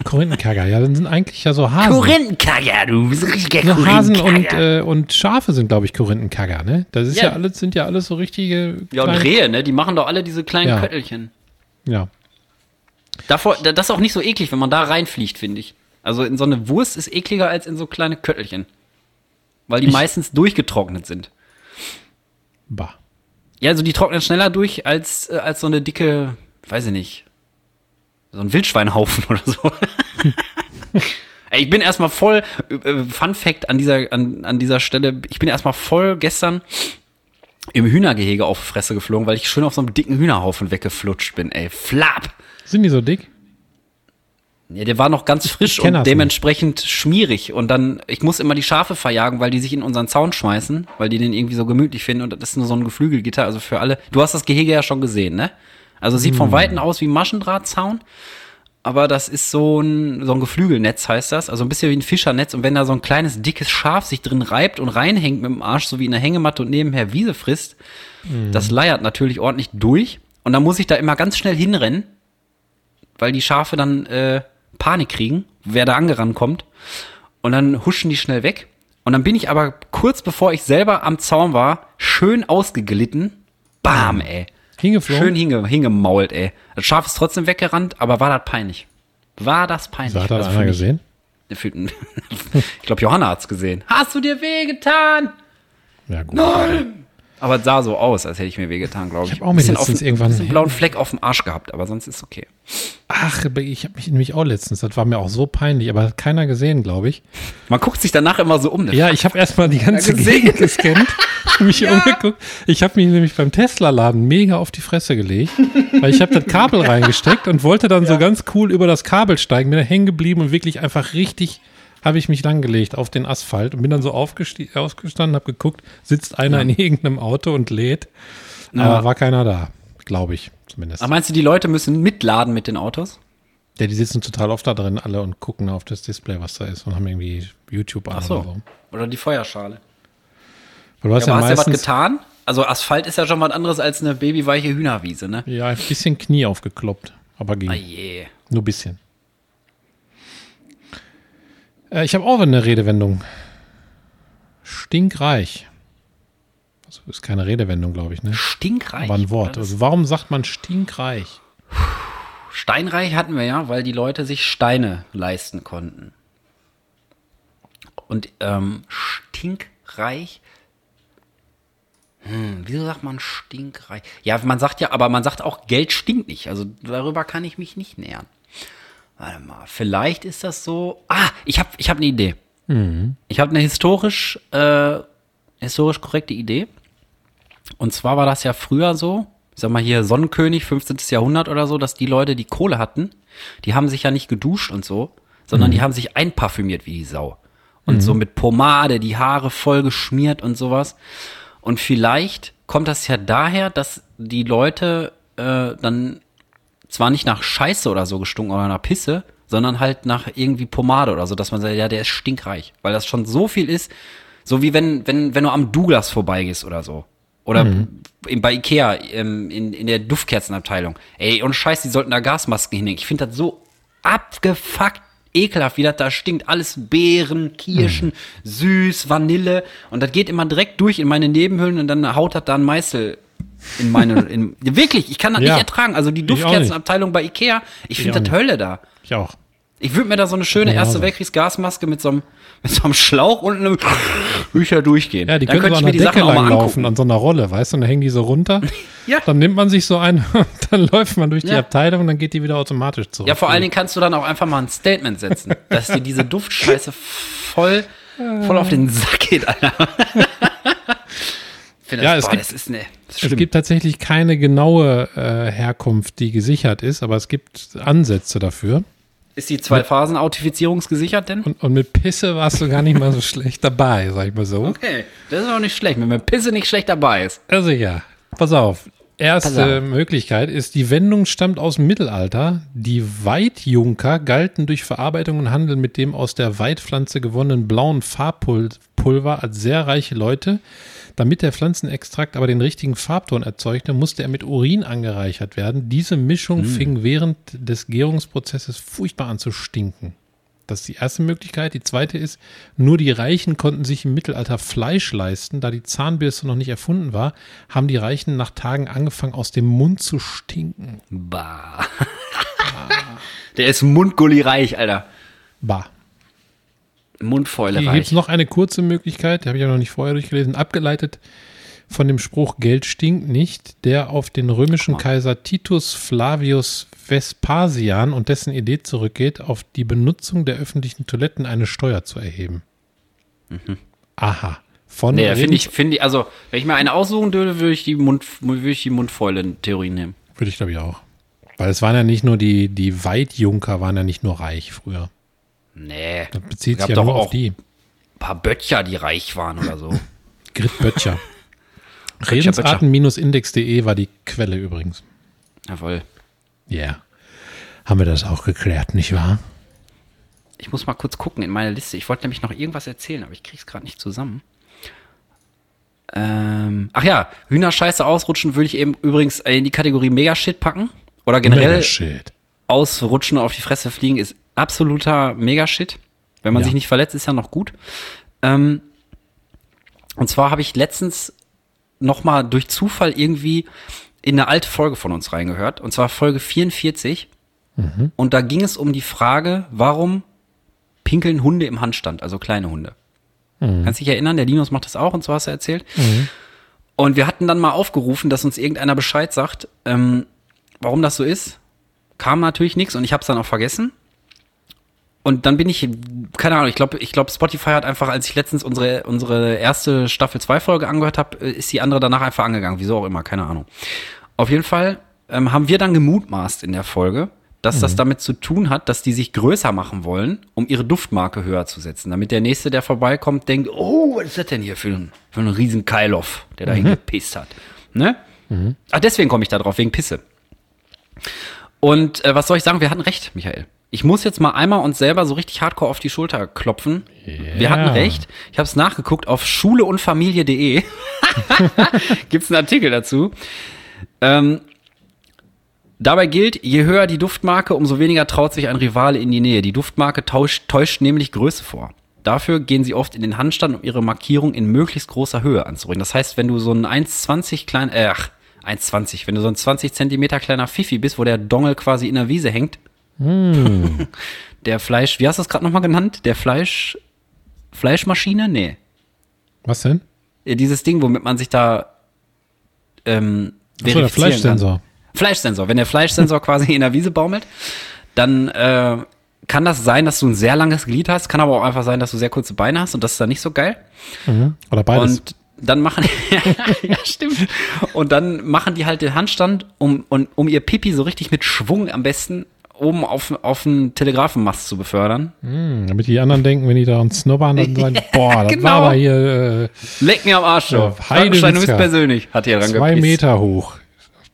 Korinthenkacker, ja, dann sind eigentlich ja so Hasen. Korinthenkacker, du bist ein richtiger Ja, Hasen und, äh, und Schafe sind, glaube ich, Korinthenkacker, ne? Das ist ja, Ja. alles, sind ja alles so richtige. Ja, und Rehe, ne, die machen doch alle diese kleinen Ja. Köttelchen. Ja. Davor, da- das ist auch nicht so eklig, wenn man da reinfliegt, finde ich. Also in so eine Wurst ist ekliger als in so kleine Köttelchen. Weil die Ich- meistens durchgetrocknet sind. Bah. Ja, also die trocknen schneller durch als, äh, als so eine dicke, weiß ich nicht, so ein Wildschweinhaufen (laughs) oder so. (laughs) Ey, ich bin erstmal voll, äh, Fun Fact an dieser, an, an dieser Stelle, ich bin erstmal voll gestern im Hühnergehege auf Fresse geflogen, weil ich schön auf so einem dicken Hühnerhaufen weggeflutscht bin, ey. Flap! Sind die so dick? Ja, der war noch ganz frisch und dementsprechend schmierig. Und dann, ich muss immer die Schafe verjagen, weil die sich in unseren Zaun schmeißen, weil die den irgendwie so gemütlich finden. Und das ist nur so ein Geflügelgitter, also für alle. Du hast das Gehege ja schon gesehen, ne? Also sieht Hm. von Weitem aus wie ein Maschendrahtzaun. Aber das ist so ein, so ein Geflügelnetz, heißt das. Also ein bisschen wie ein Fischernetz. Und wenn da so ein kleines, dickes Schaf sich drin reibt und reinhängt mit dem Arsch, so wie in der Hängematte und nebenher Wiese frisst, Hm. das leiert natürlich ordentlich durch. Und dann muss ich da immer ganz schnell hinrennen, weil die Schafe dann äh, Panik kriegen, wer da angerannt kommt. Und dann huschen die schnell weg. Und dann bin ich aber kurz bevor ich selber am Zaun war, schön ausgeglitten. Bam, ey. Hingeflogen? Schön hinge, hingemault, ey. Das Schaf ist trotzdem weggerannt, aber war das peinlich. War das peinlich. So hat das Also einer für mich- gesehen? (laughs) ich glaube, Johanna hat's gesehen. Hast du dir wehgetan? Ja, gut. Aber es sah so aus, als hätte ich mir wehgetan, glaube ich. Ich hab auch mir Bisschen letztens auf, irgendwann- bisschen blauen Fleck auf dem Arsch gehabt, aber sonst ist okay. Ach, ich habe mich nämlich auch letztens, das war mir auch so peinlich, aber hat keiner gesehen, glaube ich. Man guckt sich danach immer so um. Ja, ich habe erstmal die ganze. Gegend gescannt, (laughs) mich umgeguckt. Ich habe mich nämlich beim Tesla-Laden mega auf die Fresse gelegt, weil ich habe das Kabel (laughs) reingesteckt und wollte dann so ganz cool über das Kabel steigen, bin da hängen geblieben und wirklich einfach richtig habe ich mich langgelegt auf den Asphalt und bin dann so aufgestanden, habe geguckt, sitzt einer in irgendeinem Auto und lädt, aber war keiner da, glaube ich zumindest. Ach, meinst du, die Leute müssen mitladen mit den Autos? Ja, die sitzen total oft da drin alle und gucken auf das Display, was da ist und haben irgendwie YouTube an Ach so. oder so. Oder die Feuerschale. Du hast Ja, ja, aber hast du ja was getan? Also Asphalt ist ja schon was anderes als eine babyweiche Hühnerwiese, ne? ja, ein bisschen Knie aufgekloppt, aber ging. Ah je. Nur ein bisschen. Äh, ich habe auch eine Redewendung. Stinkreich. Also ist keine Redewendung, glaube ich, ne? Stinkreich. Aber ein Wort. Das- Also warum sagt man stinkreich? Steinreich hatten wir ja, weil die Leute sich Steine leisten konnten. Und ähm, stinkreich. Hm, wieso sagt man stinkreich? Ja, man sagt ja, aber man sagt auch, Geld stinkt nicht. Also darüber kann ich mich nicht nähern. Warte mal, vielleicht ist das so. Ah, ich habe ich hab eine Idee. Ich habe eine historisch, äh, historisch korrekte Idee. Und zwar war das ja früher so, ich sag mal hier Sonnenkönig, 15. Jahrhundert oder so, dass die Leute, die Kohle hatten, die haben sich ja nicht geduscht und so, sondern die haben sich einparfümiert wie die Sau. Und so mit Pomade, die Haare voll geschmiert und sowas. Und vielleicht kommt das ja daher, dass die Leute äh, dann zwar nicht nach Scheiße oder so gestunken oder nach Pisse, sondern halt nach irgendwie Pomade oder so, dass man sagt, ja, der ist stinkreich. Weil das schon so viel ist, So wie wenn, wenn, wenn du am Douglas vorbeigehst oder so. Oder in, bei Ikea ähm, in, in der Duftkerzenabteilung. Ey, und Scheiß, die sollten da Gasmasken hinlegen. Ich finde das so abgefuckt ekelhaft, wie das da stinkt. Alles Beeren, Kirschen, süß, Vanille. Und das geht immer direkt durch in meine Nebenhöhlen und dann haut das da ein Meißel in meine. In, wirklich, ich kann das Ja. nicht ertragen. Also die. Duftkerzenabteilung bei Ikea, ich Ich finde das. Hölle da. Ich auch. Ich würde mir da so eine schöne Genauso. Erste Weltkriegsgasmaske mit so einem, mit so einem Schlauch und einem Bücher durchgehen. Ja, die dann können so könnte an ich mir die Decke Sachen auch mal lang laufen, angucken. an so einer Rolle, weißt du, und dann hängen die so runter. (laughs) Ja. Dann nimmt man sich so ein, dann läuft man durch die Ja. Abteilung und dann geht die wieder automatisch zurück. Ja, vor allen Dingen kannst du dann auch einfach mal ein Statement setzen, dass dir diese Duftscheiße voll, voll auf den Sack geht, Alter. (laughs) Finde Ja, das, es boah, gibt- das ist ne, das Es gibt tatsächlich keine genaue äh, Herkunft, die gesichert ist, aber es gibt Ansätze dafür. ist die Zwei-Phasen-Authentifizierung gesichert denn? Und, und mit Pisse warst du gar nicht mal so (laughs) schlecht dabei, sag ich mal so. Okay, das ist auch nicht schlecht, wenn mir Pisse nicht schlecht dabei ist. Also ja, pass auf. Erste. Möglichkeit ist, die Wendung stammt aus dem Mittelalter. Die Weidjunker galten durch Verarbeitung und Handel mit dem aus der Weidpflanze gewonnenen blauen Farbpulver als sehr reiche Leute. Damit der Pflanzenextrakt aber den richtigen Farbton erzeugte, musste er mit Urin angereichert werden. Diese Mischung fing während des Gärungsprozesses furchtbar an zu stinken. Das ist die erste Möglichkeit. Die zweite ist, nur die Reichen konnten sich im Mittelalter Fleisch leisten. Da die Zahnbürste noch nicht erfunden war, haben die Reichen nach Tagen angefangen, aus dem Mund zu stinken. Bah. (laughs) Der ist Mundgulli reich, Alter. Bah. Mundfäule Hier gibt es noch eine kurze Möglichkeit, die habe ich ja noch nicht vorher durchgelesen, abgeleitet von dem Spruch Geld stinkt nicht, der auf den römischen Kaiser Titus Flavius Vespasian und dessen Idee zurückgeht, auf die Benutzung der öffentlichen Toiletten eine Steuer zu erheben. Aha. Von Nee, finde ich, finde ich, also, wenn ich mir eine aussuchen würde, würde ich die Mund, würde ich die Mundfäule-Theorie nehmen. Würde ich glaube ich auch. Weil es waren ja nicht nur die, die Weidjunker waren ja nicht nur reich früher. Nee. Das bezieht sich ja doch nur auch auf die. Ein paar Böttcher, die reich waren oder so. (laughs) Grit Böttcher. Redensarten-index.de war die Quelle übrigens. Jawohl. Ja. Yeah. Haben wir das auch geklärt, nicht wahr? Ich muss mal kurz gucken in meine Liste. Ich wollte nämlich noch irgendwas erzählen, aber ich krieg's gerade nicht zusammen. Ähm, ach ja, Hühnerscheiße ausrutschen würde ich eben übrigens in die Kategorie Megashit packen. Oder generell ausrutschen und auf die Fresse fliegen ist absoluter Megashit. Wenn man Ja. sich nicht verletzt, ist ja noch gut. Ähm, und zwar habe ich letztens noch mal durch Zufall irgendwie in eine alte Folge von uns reingehört. Und zwar Folge 44. Und da ging es um die Frage, warum pinkeln Hunde im Handstand, also kleine Hunde. Kannst dich erinnern, der Linus macht das auch und so hast du erzählt. Und wir hatten dann mal aufgerufen, dass uns irgendeiner Bescheid sagt, ähm, warum das so ist. Kam natürlich nichts und ich habe es dann auch vergessen. Und dann bin ich, keine Ahnung, ich glaube, ich glaube, Spotify hat einfach, als ich letztens unsere, unsere erste Staffel 2 Folge angehört habe, ist die andere danach einfach angegangen. Wieso auch immer, keine Ahnung. Auf jeden Fall ähm, haben wir dann gemutmaßt in der Folge, dass das damit zu tun hat, dass die sich größer machen wollen, um ihre Duftmarke höher zu setzen. Damit der Nächste, der vorbeikommt, denkt, oh, was ist das denn hier für ein, für ein riesen Keiloff, der da hingepisst hat. Ne? Ach, deswegen komme ich da drauf, wegen Pisse. Und äh, was soll ich sagen? Wir hatten recht, Michael. Ich muss jetzt mal einmal uns selber so richtig hardcore auf die Schulter klopfen. Wir hatten recht. Ich habe es nachgeguckt auf schuleundfamilie.de. (laughs) Gibt es einen Artikel dazu. Ähm, dabei gilt, je höher die Duftmarke, umso weniger traut sich ein Rivale in die Nähe. Die Duftmarke tauscht, täuscht nämlich Größe vor. Dafür gehen sie oft in den Handstand, um ihre Markierung in möglichst großer Höhe anzubringen. Das heißt, wenn du so ein 1,20 klein, äh, ach, 1,20, wenn du so ein 20 Zentimeter kleiner Fifi bist, wo der Dongel quasi in der Wiese hängt, der Fleisch, wie hast du das gerade nochmal genannt? Der Fleisch, Fleischmaschine? Nee. Was denn? Ja, Dieses Ding, womit man sich da ähm, Achso, der verifizieren Fleischsensor. Kann. Fleischsensor. Wenn der Fleischsensor (laughs) quasi in der Wiese baumelt, dann äh, kann das sein, dass du ein sehr langes Glied hast. Kann aber auch einfach sein, dass du sehr kurze Beine hast und das ist dann nicht so geil. Oder beides. Und dann machen, (laughs) ja, stimmt. Und dann machen die halt den Handstand, um, um, um ihr Pipi so richtig mit Schwung am besten oben auf, auf einen Telegrafenmast zu befördern. Hm, damit die anderen denken, wenn die da uns snobbern, dann sagen, (laughs) boah, das genau. war aber hier äh, Leck mir am Arsch. Ja, Frankenstein, du bist persönlich, hat hier dran zwei gepisst. Meter hoch.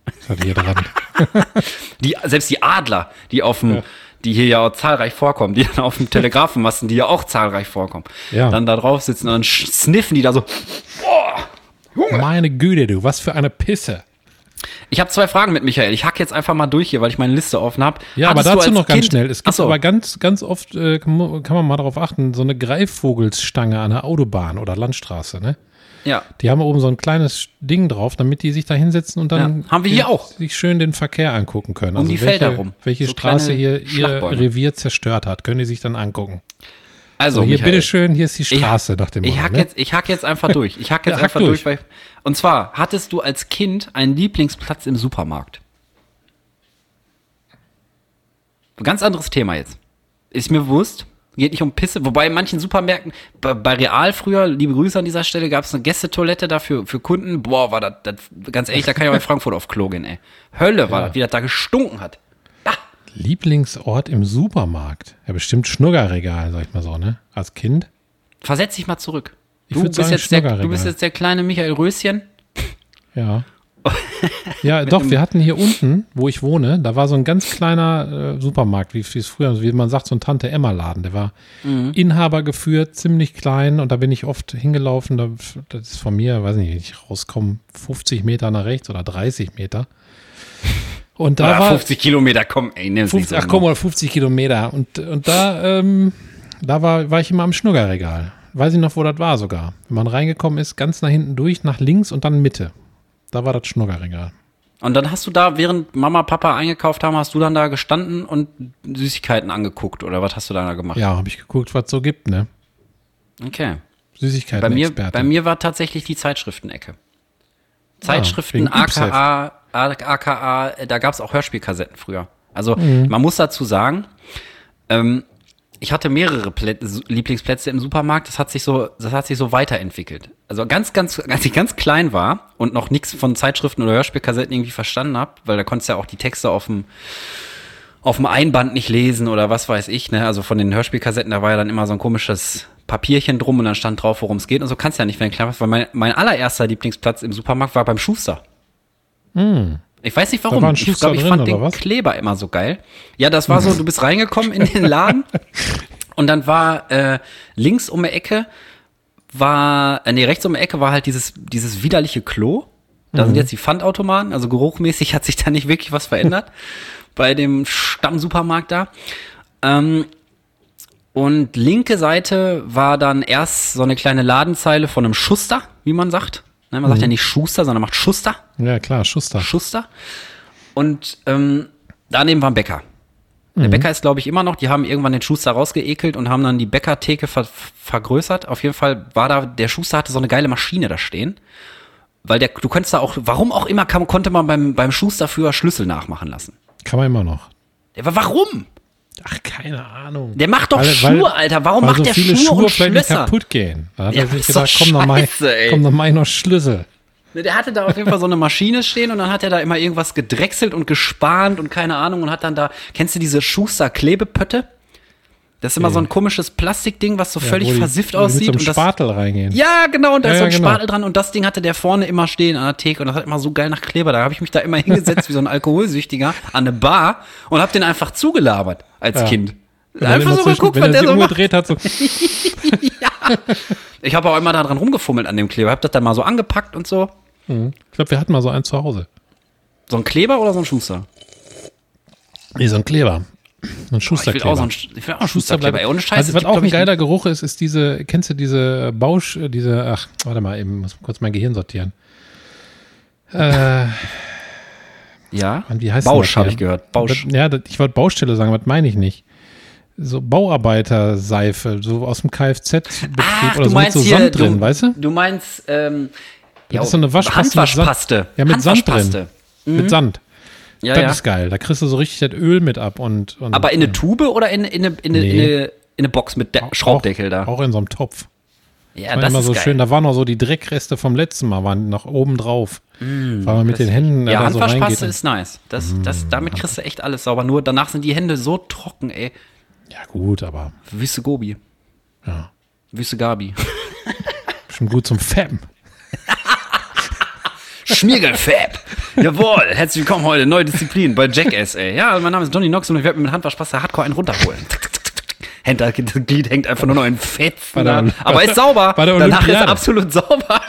Das hat hier dran. (laughs) Die, selbst die Adler, die auf dem, die hier ja auch zahlreich vorkommen, die dann auf dem Telegrafenmasten, die ja auch zahlreich vorkommen, Ja. dann da drauf sitzen und dann sniffen die da so. Meine Güte, du, was für eine Pisse. Ich habe zwei Fragen mit Michael. Ich hack jetzt einfach mal durch hier, weil ich meine Liste offen habe. Ja, aber dazu noch ganz schnell. Es gibt Achso, aber ganz, ganz oft, äh, kann man mal darauf achten, so eine Greifvogelsstange an der Autobahn oder Landstraße, ne? ja. Die haben oben so ein kleines Ding drauf, damit die sich da hinsetzen und dann Ja, haben wir hier den- auch. sich schön den Verkehr angucken können. Also Um die welche, Felder rum. Welche So Straße hier ihr. Revier zerstört hat, können die sich dann angucken. Also, So, hier, Michael, bitteschön, hier ist die Straße nach dem Ich hack, ne? jetzt, ich hack jetzt einfach durch. Ich hack (laughs) jetzt Ja, hack einfach durch. durch. weil, und zwar, hattest du als Kind einen Lieblingsplatz im Supermarkt? Ganz anderes Thema jetzt. Ist mir bewusst. Geht nicht um Pisse. Wobei in manchen Supermärkten, bei, bei Real früher, liebe Grüße an dieser Stelle, gab es eine Gästetoilette dafür für Kunden. Boah, war das, das, ganz ehrlich, da kann ich auch in Frankfurt auf Klo gehen, ey. Hölle war das, wie das da gestunken hat. Lieblingsort im Supermarkt. Ja, bestimmt Schnuggerregal, sag ich mal so, ne? Als Kind. Versetz dich mal zurück. Du bist, sagen, jetzt der, du bist jetzt der kleine Michael Röschen. Ja. (laughs) Ja, doch, wir hatten hier unten, wo ich wohne, da war so ein ganz kleiner äh, Supermarkt, wie wie es früher, wie man sagt, so ein Tante-Emma-Laden. Der war Mhm. Inhaber geführt, ziemlich klein und da bin ich oft hingelaufen. Da, das ist von mir, weiß nicht, wenn ich rauskomme, 50 Meter nach rechts oder 30 Meter. Und da Ah, war 50 Kilometer, komm, ey, nimm's nicht 50, so ach genau. komm mal, 50 Kilometer. Und, und da, ähm, da war, war ich immer am Schnuggerregal. Weiß ich noch, wo das war sogar. Wenn man reingekommen ist, ganz nach hinten durch, nach links und dann Mitte. Da war das Schnuggerregal. Und dann hast du da, während Mama, Papa eingekauft haben, hast du dann da gestanden und Süßigkeiten angeguckt oder was hast du da gemacht? Ja, habe ich geguckt, was so gibt, ne? Okay. Süßigkeiten. Bei mir, bei mir war tatsächlich die Zeitschriftenecke. Zeitschriften, wegen Ypsef. AKA, AKA, da gab es auch Hörspielkassetten früher. Also Mhm. man muss dazu sagen, ähm, ich hatte mehrere Plä Lieblingsplätze im Supermarkt. Das hat sich so, das hat sich so weiterentwickelt. Also ganz, ganz, (laughs) als ich ganz klein war und noch nichts von Zeitschriften oder Hörspielkassetten irgendwie verstanden habe, weil da konntest du ja auch die Texte auf dem auf dem Einband nicht lesen oder was weiß ich, ne? Also von den Hörspielkassetten, da war ja dann immer so ein komisches Papierchen drum und dann stand drauf, worum es geht. Und so kannst du ja nicht, wenn du klein warst, weil mein, mein allererster Lieblingsplatz im Supermarkt war beim Schuster. Ich weiß nicht warum. Ich glaube, ich drin, fand den was? Kleber immer so geil. Ja, das war so, du bist reingekommen in den Laden (laughs) und dann war äh, links um die Ecke war, äh, nee, rechts um die Ecke war halt dieses, dieses widerliche Klo. Da Mhm. sind jetzt die Pfandautomaten, also geruchmäßig (laughs) hat sich da nicht wirklich was verändert (laughs) bei dem Stammsupermarkt da. Ähm, und linke Seite war dann erst so eine kleine Ladenzeile von einem Schuster, wie man sagt. Ne, man sagt Mhm. ja nicht Schuster, sondern macht Schuster. Ja, klar, Schuster. Schuster. Und ähm, daneben war ein Bäcker. Der Bäcker ist, glaube ich, immer noch. Die haben irgendwann den Schuster rausgeekelt und haben dann die Bäckertheke ver vergrößert. Auf jeden Fall war da, der Schuster hatte so eine geile Maschine da stehen. Weil der, du konntest da auch, warum auch immer, kann, konnte man beim, beim Schuster früher Schlüssel nachmachen lassen. Kann man immer noch. War, warum? Ach, keine Ahnung. Der macht doch Weil- Schuhe, weil- Alter. Warum macht so der viele Schuhe, Schuhe und Schlösser? kaputt gehen. Da hat Ja, er sich gedacht, komm, noch mal, ey. komm, noch mal noch Schlüssel. Ne, Der hatte da auf jeden Fall so eine Maschine stehen und dann hat er da immer irgendwas gedrechselt und gespannt und keine Ahnung und hat dann da, kennst du diese Schuster-Klebepötte? Das ist immer so ein komisches Plastikding, was so völlig wo die- versifft aussieht. Mit so einem und das, Spatel reingehen. ja, genau, und da Ja, ist so ein ja, genau. Spatel dran und das Ding hatte der vorne immer stehen an der Theke und das hat immer so geil nach Kleber. Da habe ich mich da immer (laughs) hingesetzt wie so ein Alkoholsüchtiger an eine Bar und habe den einfach zugelabert als Ja. Kind. Einfach so geguckt, was er der so macht. umgedreht hat, so, (laughs) Ich habe auch immer da dran rumgefummelt an dem Kleber. Hab das dann mal so angepackt und so. ich glaube, wir hatten mal so einen zu Hause. So ein Kleber oder so ein Schuster? Nee, so ein Kleber. Ein Ich will Schusterkleber. auch so ein, ich will auch einen Schusterkleber. Ey, ohne Scheiße. Also, was auch ein geiler Geruch ist, ist diese, kennst du diese Bausch, äh, diese, ach, warte mal eben, muss kurz mein Gehirn sortieren. Äh, Ja. Mann, wie heißt Bausch das habe ich gehört. Bausch. Das, ja, das, ich wollte Baustelle sagen, was meine ich nicht? So Bauarbeiterseife, so aus dem Kfz-Betrieb oder so mit meinst so hier, Sand drin, du, weißt du? Du meinst, ähm, ja, ist so eine Waschpaste mit Sand. Handwaschpaste. Ja, mit Sand drin. Handwaschpaste. Mit Sand. Ja, das ja. ist geil. Da kriegst du so richtig das Öl mit ab und. und Aber in eine Tube oder in, in, eine, in, eine, Nee. in, eine, in eine Box mit De Schraubdeckel da? auch, Auch in so einem Topf. ja, War das immer ist so geil. schön. Da waren noch so die Dreckreste vom letzten Mal, waren noch oben drauf. weil man mit den Händen ja, da so. Handwaschpaste ist nice. Das, das, damit kriegst du echt alles sauber. Nur danach sind die Hände so trocken, ey. Ja, gut, aber Wüste Gobi. ja. Wüste Gabi. Schon gut zum Fappen. (laughs) Schmiergelfab. (laughs) Jawohl, herzlich willkommen heute, neue Disziplin bei Jackass, ey. Ja, mein Name ist Johnny Knox und ich werde mit dem Handwaschpasta Hardcore einen runterholen. Das Glied hängt einfach nur noch in Fetzen. der- da. Aber ist sauber. bei der Danach ist er absolut sauber.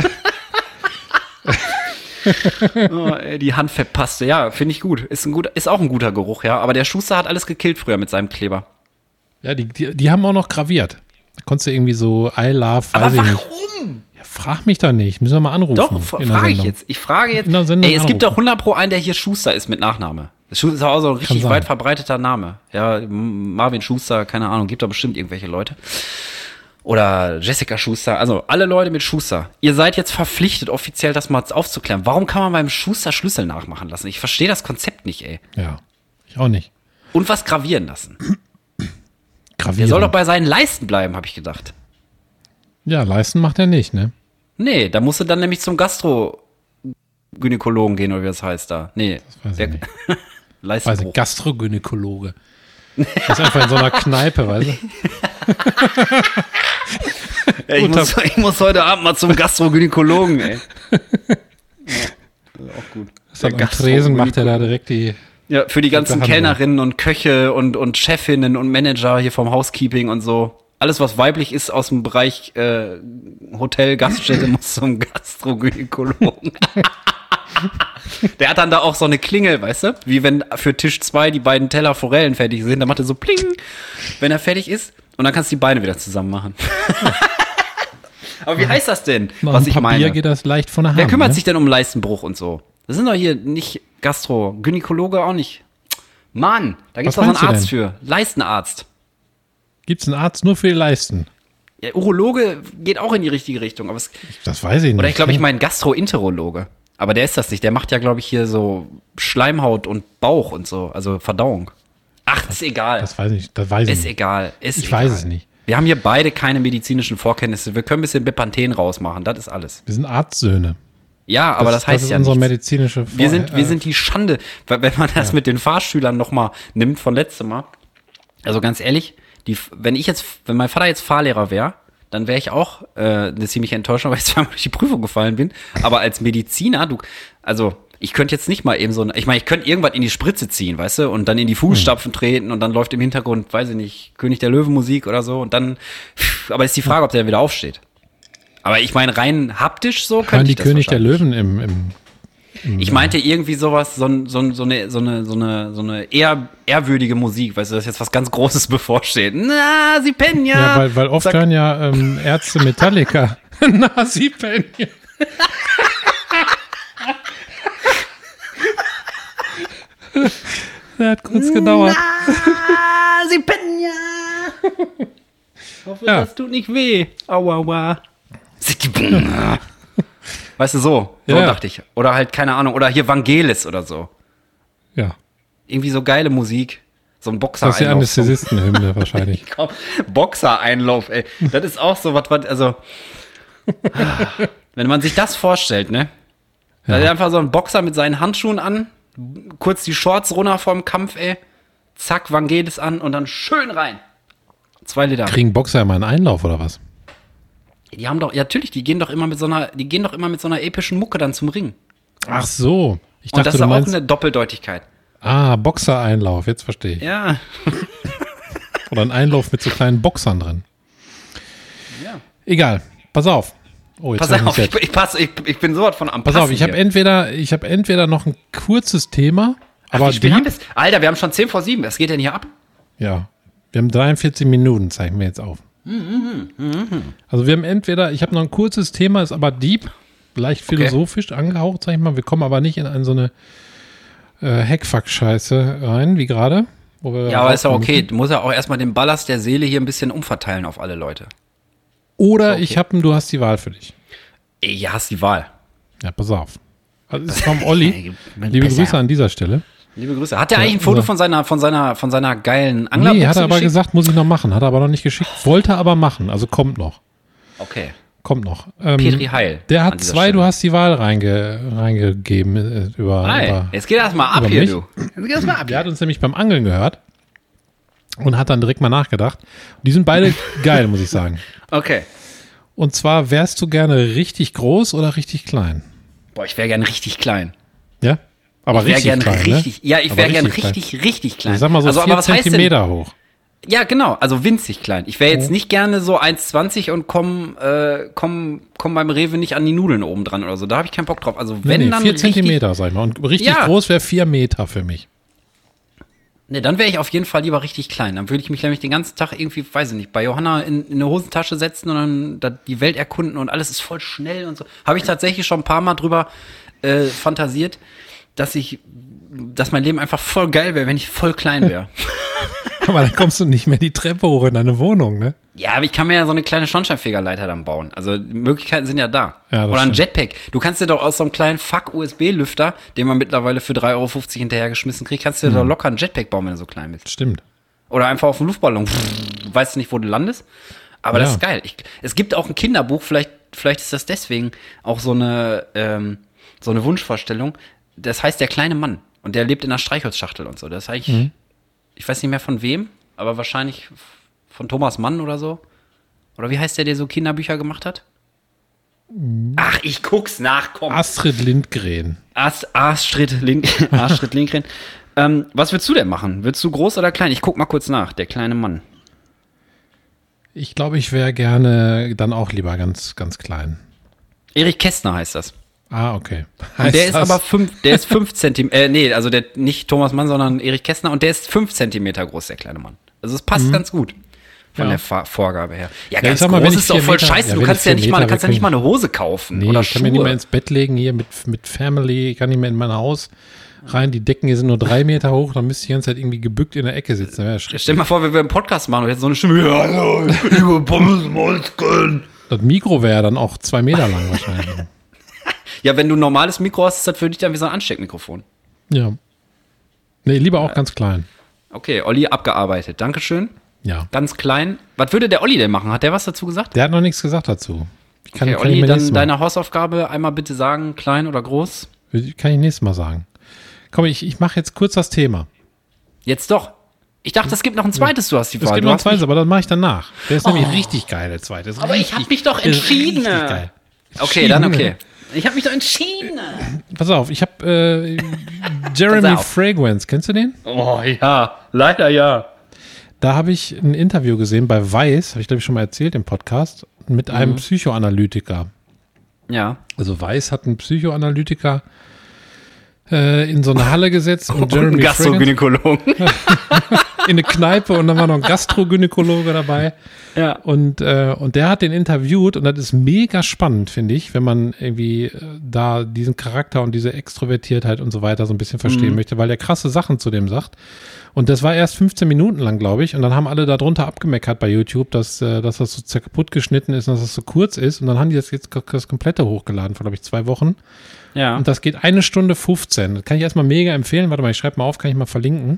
(laughs) oh, ey, die Handfettpaste, ja, finde ich gut. Ist, ein guter, ist auch ein guter Geruch, ja. Aber der Schuster hat alles gekillt früher mit seinem Kleber. Ja, die, die, die haben auch noch graviert. Da konntest du irgendwie so I love, weiß ich nicht. Ja, frag mich doch nicht. Müssen wir mal anrufen. Doch, frage ich jetzt. Ich frage jetzt. Ey, es gibt anrufen. doch 100 pro einen, der hier Schuster ist mit Nachname. Das Schuster ist auch so ein richtig weit verbreiteter Name. Ja, Marvin Schuster, keine Ahnung, gibt da bestimmt irgendwelche Leute. Oder Jessica Schuster, also alle Leute mit Schuster. Ihr seid jetzt verpflichtet, offiziell das mal aufzuklären. Warum kann man beim Schuster Schlüssel nachmachen lassen? Ich verstehe das Konzept nicht, ey. Ja, ich auch nicht. Und was gravieren lassen. Gravieren. Der soll doch bei seinen Leisten bleiben, habe ich gedacht. Ja, leisten macht er nicht, ne? Nee, da musst du dann nämlich zum Gastro-Gynäkologen gehen, oder wie das heißt da. Nee. weiß ich Der- nicht. (laughs) Leistenbruch. Weiß ich, Gastrogynäkologe. Das ist einfach in so einer Kneipe, weißt du? (laughs) Ja, ich, muss, ich muss heute Abend mal zum Gastrogynäkologen, ey. Ja, auch gut. Das am Tresen macht er da direkt die. Ja, für die ganzen. Kellnerinnen und Köche und, und Chefinnen und Manager hier vom Housekeeping und so. Alles, was weiblich ist aus dem Bereich äh, Hotel, Gaststätte, (laughs) muss zum Gastrogynäkologen. (laughs) Der hat dann da auch so eine Klingel, weißt du? Wie wenn für Tisch zwei die beiden Teller Forellen fertig sind. Dann macht er so pling, wenn er fertig ist. Und dann kannst du die Beine wieder zusammen machen. (laughs) Aber wie heißt das denn, Nach was ich Papier meine? geht das leicht von der Hand. Wer kümmert ne? sich denn um Leistenbruch und so? Das sind doch hier nicht Gastro, Gynäkologe auch nicht. Mann, da gibt's Was doch so einen Arzt für. Leistenarzt. Gibt's einen Arzt nur für die Leisten? Ja, Urologe geht auch in die richtige Richtung. Aber es, Das weiß ich nicht. oder ich glaube, ich ne? meine Gastroenterologe. Aber der ist das nicht. Der macht ja, glaube ich, hier so Schleimhaut und Bauch und so. Also Verdauung. Ach, ist egal. Das weiß ich, das weiß ich Ist nicht. egal. Ist Ich egal. weiß es nicht. Wir haben hier beide keine medizinischen Vorkenntnisse. Wir können ein bisschen Bepanthen rausmachen. Das ist alles. Wir sind Arztsöhne. Ja, aber das, heißt das ist ja unsere nichts. medizinische Vor Wir sind, wir äh, sind die Schande, wenn man das mit den Fahrschülern nochmal nimmt von letztem Mal. Also ganz ehrlich, die, wenn ich jetzt, wenn mein Vater jetzt Fahrlehrer wäre, dann wäre ich auch äh, eine ziemliche Enttäuschung, (laughs) weil ich zweimal durch die Prüfung gefallen bin. Aber als Mediziner, du, also ich könnte jetzt nicht mal eben so, ich meine, ich könnte irgendwas in die Spritze ziehen, weißt du, und dann in die Fußstapfen treten und dann läuft im Hintergrund, weiß ich nicht, König der Löwen Musik oder so und dann, aber ist die Frage, ob der wieder aufsteht. Aber ich meine, rein haptisch so könnte ich die das König der. Löwen im, im Ich meinte irgendwie sowas, so, so, so eine, so eine, so eine, so eine ehr, ehrwürdige Musik, weißt du, dass jetzt was ganz Großes (laughs) bevorsteht. Na, sie pennen ja. Ja, weil, weil oft Zack. hören ja ähm, Ärzte Metallica. (laughs) Na, sie pennen hier. (laughs) Der hat kurz gedauert. Ah, sie pennen ja. Ich hoffe, Ja. das tut nicht weh. Aua, aua. Weißt du, so. So Ja. dachte ich. Oder halt, keine Ahnung, oder hier Vangelis oder so. Ja, Irgendwie so geile Musik. So ein boxer das ist die Anästhesistenhymne wahrscheinlich. (laughs) Boxer-Einlauf, ey. Das ist auch so was, was, also. (laughs) Wenn man sich das vorstellt, ne? Da ist einfach so ein Boxer mit seinen Handschuhen an, kurz die Shorts runter vom Kampf, ey. Zack, Vangelis an und dann schön rein. Zwei Liter. Kriegen Boxer immer einen Einlauf oder was? Die haben doch, ja, natürlich, die gehen doch immer mit so einer, die gehen doch immer mit so einer epischen Mucke dann zum Ring. Ach so. Ich Und dachte, das ist auch eine Doppeldeutigkeit. ah, Boxer-Einlauf, jetzt verstehe ich. Ja. (laughs) Oder ein Einlauf mit so kleinen Boxern drin. ja. Egal, pass auf. Oh, jetzt Pass hab auf, ich, ich, pass, ich, ich bin sowas von am Pass auf, ich habe entweder, ich habe entweder noch ein kurzes Thema, aber haben deep, wir's? Alter, wir haben schon 10 vor 7. Was geht denn hier ab? ja, wir haben 43 Minuten, zeichnen wir jetzt auf. Also wir haben entweder, ich habe noch ein kurzes Thema, ist aber deep, leicht philosophisch angehaucht, sag ich mal. Wir kommen aber nicht in eine so eine äh, Hackfuck-Scheiße rein, wie gerade. Ja, aber ist ja okay. müssen. Du musst ja auch erstmal den Ballast der Seele hier ein bisschen umverteilen auf alle Leute. Oder okay. ich habe, du hast die Wahl für dich. Ja, hast die Wahl. Ja, pass auf. Also ist (laughs) vom Olli. Liebe. Grüße an dieser Stelle. Liebe Grüße. Hat der eigentlich ein Foto von seiner, von seiner, von seiner geilen Anglerbuchse Nee, hat er aber geschickt? gesagt, muss ich noch machen. Hat er aber noch nicht geschickt. Wollte aber machen. Also kommt noch. Okay. Kommt noch. Ähm, Petri Heil. Der hat zwei, Stelle. du hast die Wahl reinge, reingegeben äh, über, Hi, über. jetzt geht das mal ab hier, mich? du. Jetzt geht das mal ab Der hat uns nämlich beim Angeln gehört und hat dann direkt mal nachgedacht. Die sind beide (laughs) geil, muss ich sagen. Okay. Und zwar wärst du gerne richtig groß oder richtig klein? Boah, ich wäre gern richtig klein. Ja? Aber Ich richtig gern klein, richtig, ne? ja, ich wäre gern klein. richtig, richtig klein. Ich sag mal so also, vier aber was heißt denn, Zentimeter hoch. Ja, genau, also winzig klein. Ich wäre jetzt nicht gerne so 1,20 und komm, äh, komm, komm beim Rewe nicht an die Nudeln oben dran oder so. Da habe ich keinen Bock drauf. Also Nee, wenn nee, dann vier richtig, Zentimeter, sag ich mal. Und richtig Ja. groß wäre vier Meter für mich. Nee, dann wäre ich auf jeden Fall lieber richtig klein. Dann würde ich mich nämlich den ganzen Tag irgendwie, weiß ich nicht, bei Johanna in, in eine Hosentasche setzen und dann da die Welt erkunden und alles ist voll schnell und so. Habe ich tatsächlich schon ein paar Mal drüber äh, fantasiert, dass ich, dass mein Leben einfach voll geil wäre, wenn ich voll klein wäre. (laughs) Aber dann kommst du nicht mehr die Treppe hoch in deine Wohnung, ne? Ja, aber ich kann mir ja so eine kleine Schornsteinfegerleiter dann bauen. Also Möglichkeiten sind ja da. Ja, das Oder ein stimmt. Jetpack. Du kannst dir doch aus so einem kleinen Fuck-USB-Lüfter, den man mittlerweile für 3,50 Euro hinterhergeschmissen kriegt, kannst du dir doch Mhm. locker ein Jetpack bauen, wenn du so klein bist. Stimmt. Oder einfach auf dem Luftballon. Du weißt nicht, wo du landest. Aber das Ja. ist geil. Ich, es gibt auch ein Kinderbuch, vielleicht, vielleicht ist das deswegen auch so eine, ähm, so eine Wunschvorstellung. Das heißt Der kleine Mann. Und der lebt in einer Streichholzschachtel und so. Das ist eigentlich, Mhm. ich weiß nicht mehr von wem, aber wahrscheinlich von Thomas Mann oder so. Oder wie heißt der, der so Kinderbücher gemacht hat? Ach, ich guck's nach, komm. Astrid Lindgren. Ast, Astrid, Link, (laughs) Astrid Lindgren. Ähm, was willst du denn machen? Willst du groß oder klein? Ich guck mal kurz nach, der kleine Mann. Ich glaube, ich wäre gerne dann auch lieber ganz, ganz klein. Erich Kästner heißt das. Ah, okay. Und der Heißt ist das- aber fünf, der ist fünf (laughs) Zentimeter, äh, nee, also der, nicht Thomas Mann, sondern Erich Kästner und der ist fünf Zentimeter groß, der kleine Mann. Also es passt ganz gut von Mhm. Ja. der Fa Vorgabe her. Ja, ich ganz sag mal, groß ich ist doch voll Meter- scheiße. ja, du kannst ich ja nicht mal, Meter kannst ja nicht mal eine Hose kaufen Nee, oder ich kann mir nicht mehr ins Bett legen hier mit, mit Family, ich kann nicht mehr in mein Haus rein. Die Decken hier sind nur drei Meter hoch, dann müsste ich die ganze Zeit irgendwie gebückt in der Ecke sitzen. Schrecklich. Stell dir mal vor, wenn wir einen Podcast machen und jetzt so eine Stimme, ja, hallo, liebe (laughs) Pommesmuskeln. Das Mikro wäre dann auch zwei Meter lang wahrscheinlich. Ja, wenn du ein normales Mikro hast, ist das für dich dann wie so ein Ansteckmikrofon. ja. Nee, lieber auch ganz klein. Okay, Olli abgearbeitet. Dankeschön. Ja. Ganz klein. Was würde der Olli denn machen? Hat der was dazu gesagt? Der hat noch nichts gesagt dazu. Kann, Okay, kann ich Olli, dann deine Hausaufgabe einmal bitte sagen, klein oder groß. kann ich nächstes Mal sagen. Komm, ich, ich mache jetzt kurz das Thema. Jetzt doch. Ich dachte, es gibt noch ein zweites, du hast die Es Wahl. gibt noch ein zweites, aber das mache ich danach. Der ist nämlich Oh. richtig geil, der zweite. Aber ich richtig- hab mich doch entschieden. Okay, dann okay. Ich habe mich doch entschieden. Pass auf, ich habe äh, Jeremy. Fragrance, kennst du den? Oh ja, leider ja. Da habe ich ein Interview gesehen bei Weiß, habe ich glaube ich schon mal erzählt im Podcast, mit einem Mhm. Psychoanalytiker. Ja. Also Weiß hat einen Psychoanalytiker äh, in so eine Halle gesetzt und Und ein Jeremy Fragrance Gastrogynäkologen. (laughs) in eine Kneipe und dann war noch ein Gastrogynäkologe dabei. ja. Und, äh, und der hat den interviewt und das ist mega spannend, finde ich, wenn man irgendwie äh, da diesen Charakter und diese Extrovertiertheit und so weiter so ein bisschen verstehen möchte, weil der krasse Sachen zu dem sagt. Und das war erst 15 Minuten lang, glaube ich. Und dann haben alle darunter abgemeckert bei YouTube, dass, äh, dass das so kaputt geschnitten ist und dass das so kurz ist. Und dann haben die das jetzt das komplette hochgeladen vor, glaube ich, zwei Wochen. Ja. Und das geht eine Stunde 15. Das kann ich erstmal mega empfehlen. Warte mal, ich schreibe mal auf, kann ich mal verlinken.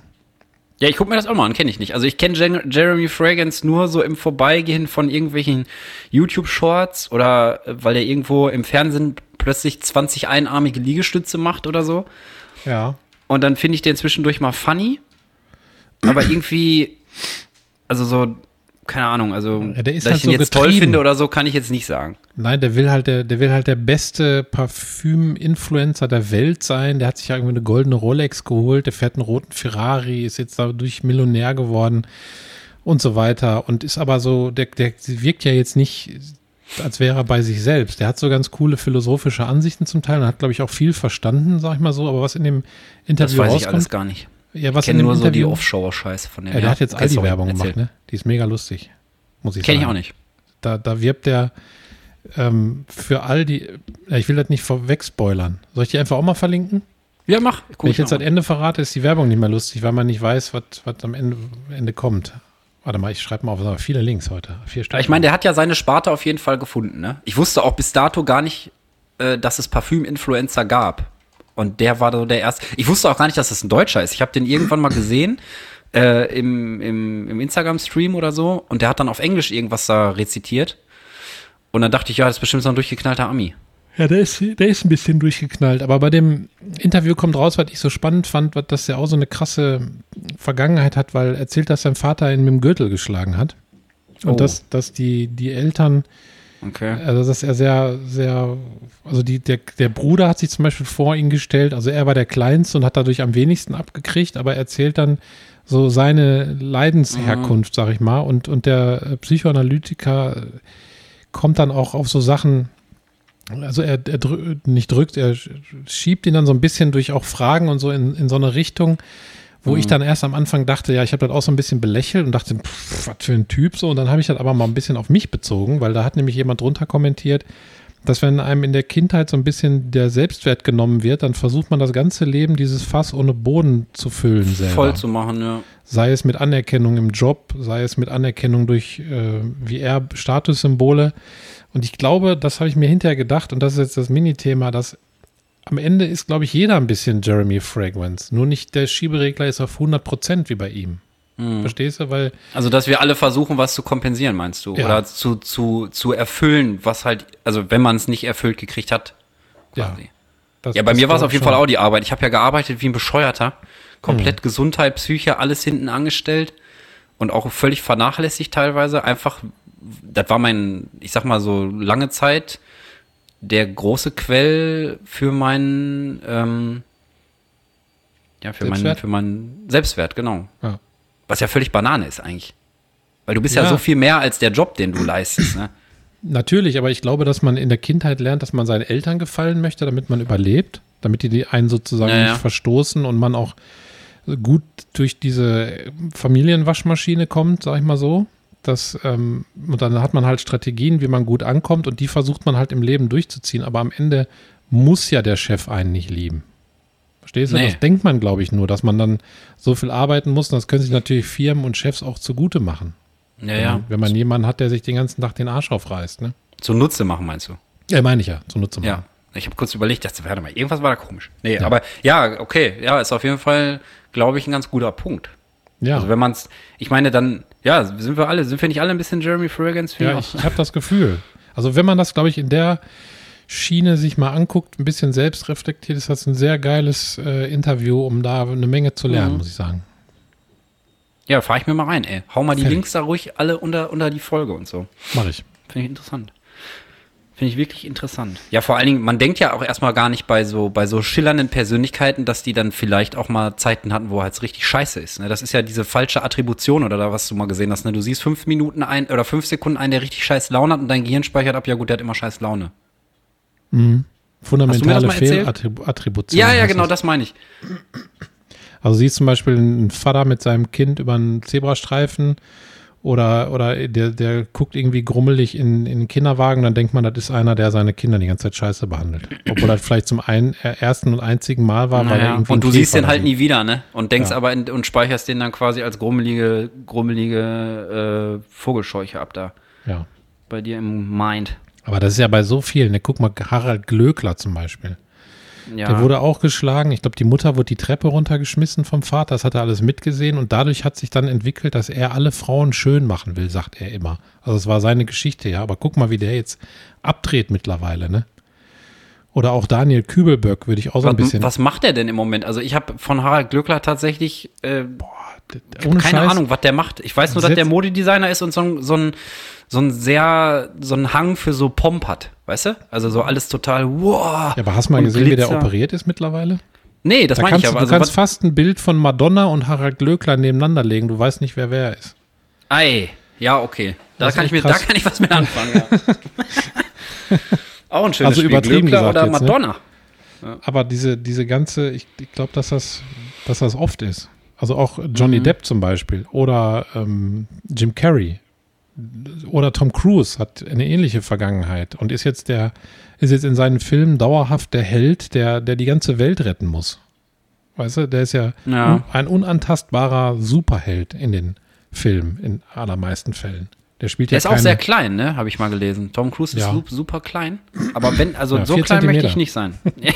Ja, ich guck mir das auch mal an, kenne ich nicht. Also ich kenne Jer Jeremy Fragrance nur so im Vorbeigehen von irgendwelchen YouTube-Shorts oder äh, weil der irgendwo im Fernsehen plötzlich 20 einarmige Liegestütze macht oder so. Ja. Und dann finde ich den zwischendurch mal funny. Aber irgendwie, also so, keine Ahnung, also, Ja, der ist dass halt ich ihn so jetzt toll finde oder so, kann ich jetzt nicht sagen. Nein, der will halt der, der will halt der beste Parfüm-Influencer der Welt sein. Der hat sich ja irgendwie eine goldene Rolex geholt, der fährt einen roten Ferrari, ist jetzt dadurch Millionär geworden und so weiter. Und ist aber so, der, der wirkt ja jetzt nicht, als wäre er bei sich selbst. Der hat so ganz coole philosophische Ansichten zum Teil und hat, glaube ich, auch viel verstanden, sag ich mal so. Aber was in dem Das Interview weiß ich rauskommt, alles gar nicht. Ja, Ich was in kenne nur so die Interview, Offshore-Scheiße von dem. ja, der hat jetzt Okay, all die sorry, Werbung erzähl. gemacht, ne? Die ist mega lustig, muss ich Kenn sagen. ich auch nicht. Da, da wirbt der ähm, für all die, ja, ich will das nicht vorweg spoilern. Soll ich die einfach auch mal verlinken? Ja, mach. Guck Wenn ich jetzt das Ende verrate, ist die Werbung nicht mehr lustig, weil man nicht weiß, was, was am Ende, Ende kommt. Warte mal, ich schreibe mal auf, viele Links heute. Vier. Ja, Ich meine, der hat ja seine Sparte auf jeden Fall gefunden. Ne? Ich wusste auch bis dato gar nicht, äh, dass es Parfüm-Influencer gab. Und der war so der erste. Ich wusste auch gar nicht, dass das ein Deutscher ist. Ich habe den irgendwann mal gesehen äh, im, im, im Instagram-Stream oder so. Und der hat dann auf Englisch irgendwas da rezitiert. Und dann dachte ich, ja, das ist bestimmt so ein durchgeknallter Ami. Ja, der ist, der ist ein bisschen durchgeknallt. Aber bei dem Interview kommt raus, was ich so spannend fand, dass er auch so eine krasse Vergangenheit hat, weil er erzählt, dass sein Vater ihn mit dem Gürtel geschlagen hat. Und Oh. dass, dass die, die Eltern Okay. Also, dass er sehr, sehr, also die, der, der Bruder hat sich zum Beispiel vor ihn gestellt, also er war der Kleinste und hat dadurch am wenigsten abgekriegt, aber er erzählt dann so seine Leidensherkunft, sag ich mal, und, und der Psychoanalytiker kommt dann auch auf so Sachen, also er, er drü nicht drückt, er schiebt ihn dann so ein bisschen durch auch Fragen und so in, in so eine Richtung, wo ich dann erst am Anfang dachte, ja, ich habe das auch so ein bisschen belächelt und dachte, pff, was für ein Typ so. Und dann habe ich das aber mal ein bisschen auf mich bezogen, weil da hat nämlich jemand drunter kommentiert, dass wenn einem in der Kindheit so ein bisschen der Selbstwert genommen wird, dann versucht man das ganze Leben dieses Fass ohne Boden zu füllen selber. Voll zu machen, ja. Sei es mit Anerkennung im Job, sei es mit Anerkennung durch, äh, wie er, Statussymbole. Und ich glaube, das habe ich mir hinterher gedacht, und das ist jetzt das Minithema, dass am Ende ist, glaube ich, jeder ein bisschen Jeremy Fragrance. Nur nicht der Schieberegler ist auf 100 Prozent wie bei ihm. Verstehst du? Weil, Also, dass wir alle versuchen, was zu kompensieren, meinst du? Ja. Oder zu, zu, zu erfüllen, was halt, also wenn man es nicht erfüllt gekriegt hat, ja. quasi. das- Ja, bei mir war es auf jeden schon. Fall auch die Arbeit. Ich habe ja gearbeitet wie ein Bescheuerter. Komplett Gesundheit, Psyche, alles hinten angestellt und auch völlig vernachlässigt teilweise. Einfach, das war mein, ich sag mal so lange Zeit, der große Quell für meinen, ähm, ja, für meinen, Selbstwert? für meinen Selbstwert, genau. Ja. Was ja völlig Banane ist eigentlich. Weil du bist ja, Ja. so viel mehr als der Job, den du leistest, ne? Natürlich, aber ich glaube, dass man in der Kindheit lernt, dass man seinen Eltern gefallen möchte, damit man überlebt, damit die einen sozusagen ja. nicht verstoßen und man auch gut durch diese Familienwaschmaschine kommt, sag ich mal so. Das, ähm, und dann hat man halt Strategien, wie man gut ankommt und die versucht man halt im Leben durchzuziehen. Aber am Ende muss ja der Chef einen nicht lieben. Verstehst du? Nee. Das denkt man, glaube ich, nur, dass man dann so viel arbeiten muss. Und das können sich natürlich Firmen und Chefs auch zugute machen. Ja, ja. Wenn man jemanden hat, der sich den ganzen Tag den Arsch aufreißt. Ne? Zunutze machen, meinst du? Ja, meine ich ja, zunutze machen. Ja. Ich habe kurz überlegt, dachte, warte mal, irgendwas war da komisch. Nee, aber ja, okay, ja, ist auf jeden Fall, glaube ich, ein ganz guter Punkt. Ja, Also wenn man es, ich meine, dann, ja, sind wir alle, sind wir nicht alle ein bisschen Jeremy Fragrance für? ja ich habe das Gefühl. Also wenn man das, glaube ich, in der Schiene sich mal anguckt, ein bisschen selbst reflektiert, ist das ein sehr geiles äh, Interview, um da eine Menge zu lernen, Mhm. muss ich sagen. ja, fahr ich mir mal rein, ey. Hau mal die Fertig. Links da ruhig alle unter, unter die Folge und so. Mache ich. Finde ich interessant. Finde ich wirklich interessant. Ja, vor allen Dingen, man denkt ja auch erstmal gar nicht bei so, bei so schillernden Persönlichkeiten, dass die dann vielleicht auch mal Zeiten hatten, wo halt richtig scheiße ist. Ne? Das ist ja diese falsche Attribution oder da, was du mal gesehen hast. Ne? Du siehst fünf Minuten ein oder fünf Sekunden einen, der richtig scheiß Laune hat und dein Gehirn speichert ab, ja gut, der hat immer scheiß Laune. Fundamentale mal erzählt? Fehlattribution. Ja, ja, genau, das. das meine ich. Also siehst zum Beispiel einen Vater mit seinem Kind über einen Zebrastreifen oder, oder der, der guckt irgendwie grummelig in, in den Kinderwagen, dann denkt man, das ist einer, der seine Kinder die ganze Zeit scheiße behandelt. Obwohl das vielleicht zum einen, äh, ersten und einzigen Mal war, weil er Naja. irgendwie Und du siehst den halt nie wieder, ne? Und denkst Ja. aber in, und speicherst den dann quasi als grummelige, grummelige äh, Vogelscheuche ab da. Ja. Bei dir im Mind. Aber das ist ja bei so vielen. Ne? Guck mal, Harald Glöckler zum Beispiel. Ja. Der wurde auch geschlagen. Ich glaube, die Mutter wurde die Treppe runtergeschmissen vom Vater. Das hat er alles mitgesehen. Und dadurch hat sich dann entwickelt, dass er alle Frauen schön machen will, sagt er immer. Also es war seine Geschichte, ja. Aber guck mal, wie der jetzt abdreht mittlerweile, ne? Oder auch Daniel Kübelböck würde ich auch so ein was, bisschen. was macht der denn im Moment? Also ich habe von Harald Glöckler tatsächlich äh, ohne keine Scheiß, Ahnung, was der macht. Ich weiß nur, dass der Modedesigner ist und so ein, so ein so ein sehr so ein Hang für so Pomp hat, weißt du? Also so alles total wow. Ja, aber hast du mal gesehen, wie der Glitzer. operiert ist mittlerweile? Nee, das Da meine ich aber. du Also, kannst fast ein Bild von Madonna und Harald Glöckler nebeneinander legen. Du weißt nicht, wer wer ist. ei, ja, okay. Da kann ich mir, da kann ich was mit anfangen. Ja. (laughs) Auch ein schönes Also Spiel. übertrieben Glöckler gesagt oder jetzt, ne? Madonna. Aber diese, diese ganze, ich, ich glaube, dass das, dass das oft ist. Also auch Johnny Mhm. Depp zum Beispiel oder ähm, Jim Carrey oder Tom Cruise hat eine ähnliche Vergangenheit und ist jetzt der, ist jetzt in seinen Filmen dauerhaft der Held, der, der die ganze Welt retten muss. Weißt du, der ist ja, Ja. un- ein unantastbarer Superheld in den Filmen, in allermeisten Fällen. Der spielt Der ja ist auch sehr klein, ne? Habe ich mal gelesen. Tom Cruise ist Ja. super, klein. Aber wenn, also Ja, so klein möchte ich Zentimeter. nicht sein. (laughs)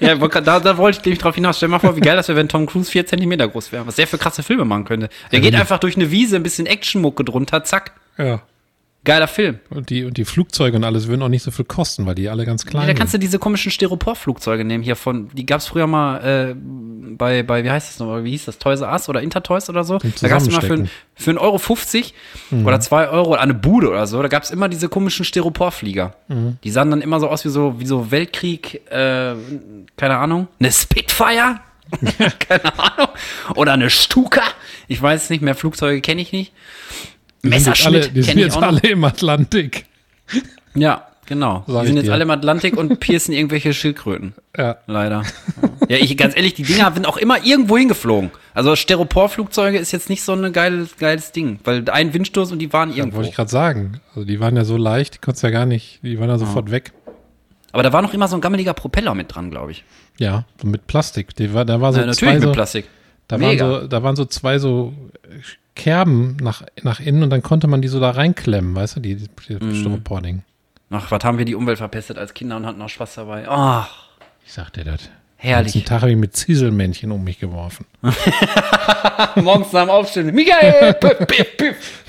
ja, da, da wollte ich nämlich drauf hinaus. Stell dir mal vor, wie geil das wäre, wenn Tom Cruise vier Zentimeter groß wäre. Was der für krasse Filme machen könnte. Der geht einfach durch eine Wiese, ein bisschen Actionmucke drunter, zack. Ja. Geiler Film. Und die, und die Flugzeuge und alles würden auch nicht so viel kosten, weil die alle ganz klein Ja, da kannst sind. du diese komischen Styropor-Flugzeuge nehmen hier von, die gab's früher mal äh, bei, bei, wie heißt das nochmal, wie hieß das, Toys R Us oder Intertoys oder so? Da gab's immer für, ein- für einen Euro 50 oder zwei Euro oder eine Bude oder so, da gab's immer diese komischen Styropor-Flieger. Die sahen dann immer so aus wie so, wie so Weltkrieg, äh, keine Ahnung, eine Spitfire? (laughs) keine Ahnung. Oder eine Stuka? Ich weiß es nicht mehr, Flugzeuge kenne ich nicht. Die jetzt alle, die sind jetzt alle im Atlantik. Ja, genau. Sag die sind jetzt dir. alle im Atlantik und piercen irgendwelche Schildkröten. Ja. Leider. Ja, ich ganz ehrlich, die Dinger sind auch immer irgendwo hingeflogen. Also Styropor-Flugzeuge ist jetzt nicht so ein geiles, geiles Ding, weil ein Windstoß und die waren Das irgendwo. wollte ich gerade sagen. Also die waren ja so leicht, die konntest ja gar nicht, die waren ja sofort weg. Aber da war noch immer so ein gammeliger Propeller mit dran, glaube ich. Ja, mit Plastik. Die war, da war so Ja, zwei natürlich mit so, Plastik. Da waren, so, da waren so zwei so Kerben nach, nach innen und dann konnte man die so da reinklemmen, weißt du, die, die Mhm. Styropor-Ding. Ach, was haben wir die Umwelt verpestet als Kinder und hatten noch Spaß dabei. Ach, Ich sag dir das. herrlich. Den Tag habe ich mit Zieselmännchen um mich geworfen. (laughs) Morgens nach dem Aufstehen. Michael! (laughs) Piff, piff, piff.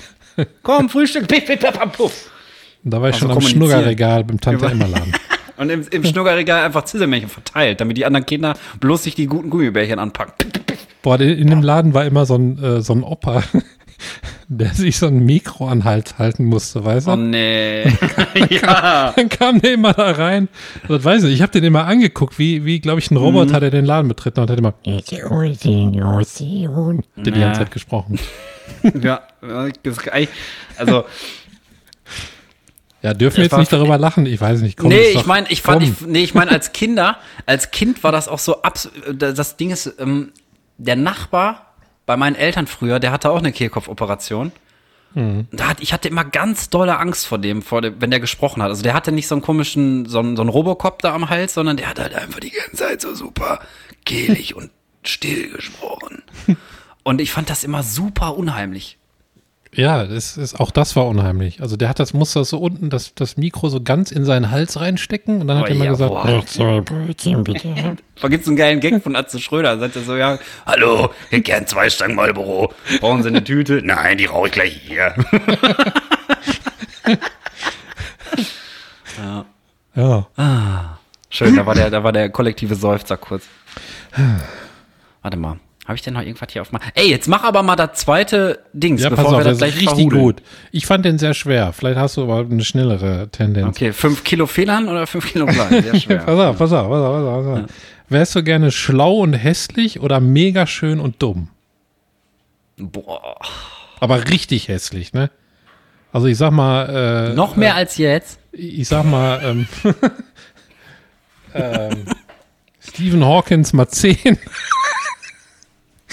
Komm, Frühstück. Piff, piff, piff, puff. Und da war ich Also schon am. Schnuggerregal beim Tante Über- Emma Laden. (laughs) Und im, im Schnuggerregal einfach Zisselmännchen verteilt, damit die anderen Kinder bloß sich die guten Gummibärchen anpacken. Boah, in, in dem Laden war immer so ein, äh, so ein Opa, (laughs) der sich so ein Mikro an den Hals halten musste, weißt du? Oh nee. (laughs) ja. Dann kam der immer da rein. Das weiß ich nicht. Ich habe den immer angeguckt, wie, wie glaube ich, ein Roboter, der den Laden betreten hat, hat immer der die Ja. ganze Zeit gesprochen. ja. Also, (laughs) Ja, dürfen wir jetzt war- nicht darüber lachen? Ich weiß nicht. Komm, nee, ich meine, ich fand, ich, nee, ich meine, als Kinder, als Kind war das auch so abs, das Ding ist, ähm, der Nachbar bei meinen Eltern früher, der hatte auch eine Kehlkopfoperation. Mhm. Da hat, ich hatte immer ganz dolle Angst vor dem, vor dem, wenn der gesprochen hat. Also der hatte nicht so einen komischen, so einen, so einen Robocop da am Hals, sondern der hat halt einfach die ganze Zeit so super kehlig und still gesprochen. (laughs) Und ich fand das immer super unheimlich. Ja, das ist, auch das war unheimlich. Also der hat das, musste das so unten, das, das Mikro so ganz in seinen Hals reinstecken und dann hat Oh, er ja, gesagt, boah. "Noch zwei Brötchen bitte. (laughs) Da gibt's einen geilen Gag von Atze Schröder. Da sagt er so, ja, hallo, ich hätte gern zwei Stangen Marlboro. Brauchen Sie eine Tüte? (laughs) Nein, die rauche ich gleich hier. (laughs) ja. Schön, da war der, da war der kollektive Seufzer kurz. Warte mal. Habe ich denn noch irgendwas hier auf mal? Ey, jetzt mach aber mal das zweite Dings, Ja, pass bevor auf, wir das das ist gleich richtig verhudeln. gut. Ich fand den sehr schwer. Vielleicht hast du aber eine schnellere Tendenz. Okay, fünf Kilo Fehlern oder fünf Kilo Blei? Sehr (laughs) schwer. Pass auf, pass auf, pass auf, pass auf. Pass auf. Wärst du gerne schlau und hässlich oder mega schön und dumm? Boah. Aber richtig hässlich, ne? Also ich sag mal, äh, Noch mehr als jetzt? ich sag mal, ähm, (laughs) ähm, Stephen Hawkins mal 10. (laughs)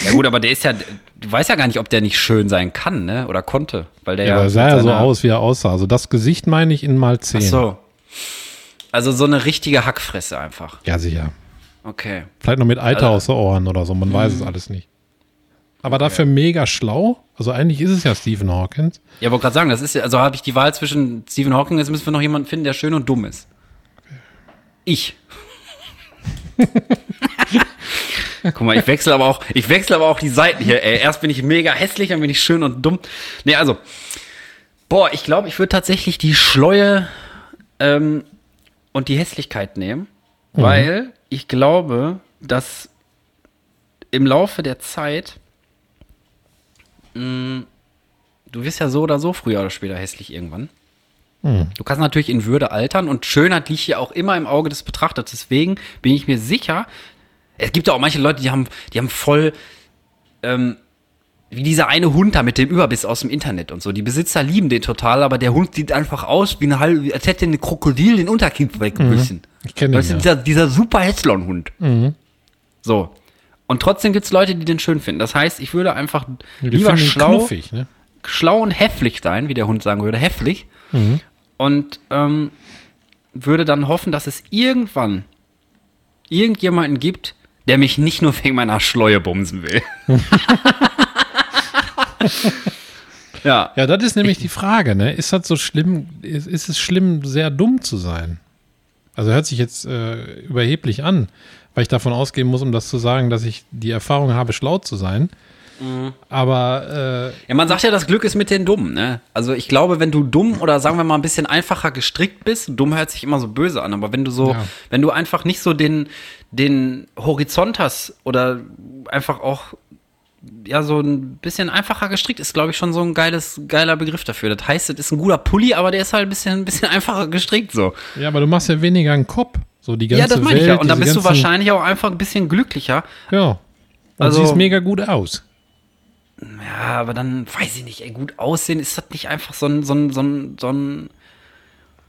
Ja gut, aber der ist ja, du weißt ja gar nicht, ob der nicht schön sein kann, ne? Oder konnte. Weil der Ja, ja. aber er sah ja so aus, wie er aussah. Also das Gesicht meine ich in mal 10. Ach so. Also so eine richtige Hackfresse einfach. Ja, sicher. Okay. Vielleicht noch mit Eiter Also- aus den Ohren oder so, man weiß es alles nicht. Aber dafür mega schlau. Also eigentlich ist es ja Stephen Hawkins. Ja, wollte gerade sagen, das ist ja, also habe ich die Wahl zwischen Stephen Hawking, jetzt müssen wir noch jemanden finden, der schön und dumm ist. Ich. (laughs) Guck mal, ich wechsle aber auch, ich wechsle aber auch die Seiten hier, ey. Erst bin ich mega hässlich, dann bin ich schön und dumm. Nee, also, boah, ich glaube, ich würde tatsächlich die Schleue ähm, und die Hässlichkeit nehmen, weil ich glaube, dass im Laufe der Zeit mh, du wirst ja so oder so früher oder später hässlich irgendwann. Du kannst natürlich in Würde altern und Schönheit liegt ja auch immer im Auge des Betrachters. Deswegen bin ich mir sicher, es gibt ja auch manche Leute, die haben, die haben voll, ähm, wie dieser eine Hund da mit dem Überbiss aus dem Internet und so. Die Besitzer lieben den total, aber der Hund sieht einfach aus wie eine halbe, als hätte ein Krokodil den Unterkiefer weggebissen. Ich kenn den, du, ja. dieser, dieser super Hetzlon-Hund. So. Und trotzdem gibt es Leute, die den schön finden. Das heißt, ich würde einfach Die lieber schlau, knuffig, ne? schlau und häfflich sein, wie der Hund sagen würde, häfflich. Und ähm, würde dann hoffen, dass es irgendwann irgendjemanden gibt, der mich nicht nur wegen meiner Schleue bumsen will. (laughs) ja. Ja, das ist nämlich die Frage, ne? Ist das so schlimm, ist, ist es schlimm, sehr dumm zu sein? Also hört sich jetzt äh, überheblich an, weil ich davon ausgehen muss, um das zu sagen, dass ich die Erfahrung habe, schlau zu sein. Aber äh, Ja, man sagt ja, das Glück ist mit den Dummen, ne? Also ich glaube, wenn du dumm oder sagen wir mal ein bisschen einfacher gestrickt bist, dumm hört sich immer so böse an, aber wenn du so, Ja. wenn du einfach nicht so den, den Horizont hast oder einfach auch ja so ein bisschen einfacher gestrickt ist, glaube ich, schon so ein geiles, geiler Begriff dafür. Das heißt, es ist ein guter Pulli, aber der ist halt ein bisschen, ein bisschen (laughs) einfacher gestrickt so. ja, aber du machst ja weniger einen Kopf. So die ganze Ja, das meine Welt, ich ja. Und dann bist du wahrscheinlich auch einfach ein bisschen glücklicher. Ja. Und Also- siehst mega gut aus. Ja, aber dann weiß ich nicht, ey, gut aussehen, ist das nicht einfach so ein, so ein, so ein, so ein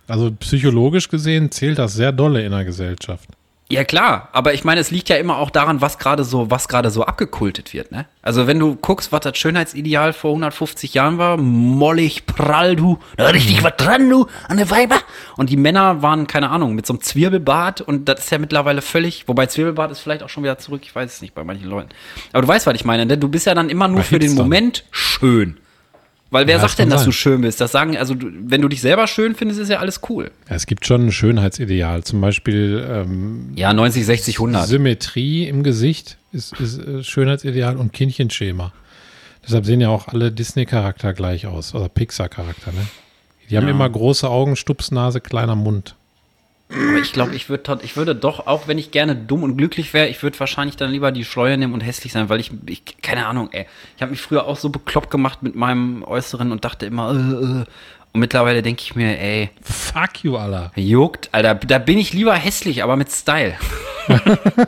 Also psychologisch gesehen zählt das sehr dolle in der Gesellschaft. Ja klar, aber ich meine, es liegt ja immer auch daran, was gerade so, was gerade so abgekultet wird, ne? Also wenn du guckst, was das Schönheitsideal vor 150 Jahren war, mollig, prall, du, richtig was dran, du, an der Weiber. Und die Männer waren, keine Ahnung, mit so einem Zwirbelbart und das ist ja mittlerweile völlig, wobei Zwirbelbart ist vielleicht auch schon wieder zurück, ich weiß es nicht bei manchen Leuten. Aber du weißt, was ich meine, denn du bist ja dann immer nur Bei für den. Moment schön. Weil wer Ja, das sagt denn, kann dass sein. du schön bist? Das sagen, also du, wenn du dich selber schön findest, ist ja alles cool. Ja, es gibt schon ein Schönheitsideal. Zum Beispiel ähm, Ja, 90, 60, 100. Symmetrie im Gesicht ist, ist äh, Schönheitsideal und Kindchenschema. Deshalb sehen ja auch alle Disney-Charakter gleich aus, oder Pixar-Charakter, ne? Die haben Ja. immer große Augen, Stupsnase, kleiner Mund. Aber ich glaube, ich würde ich würde doch, auch wenn ich gerne dumm und glücklich wäre, ich würde wahrscheinlich dann lieber die Schleue nehmen und hässlich sein, weil ich, ich keine Ahnung, ey. Ich habe mich früher auch so bekloppt gemacht mit meinem Äußeren und dachte immer, äh, äh. Und mittlerweile denke ich mir, ey, Fuck you, Alter. juckt, Alter, da bin ich lieber hässlich, aber mit Style. (laughs)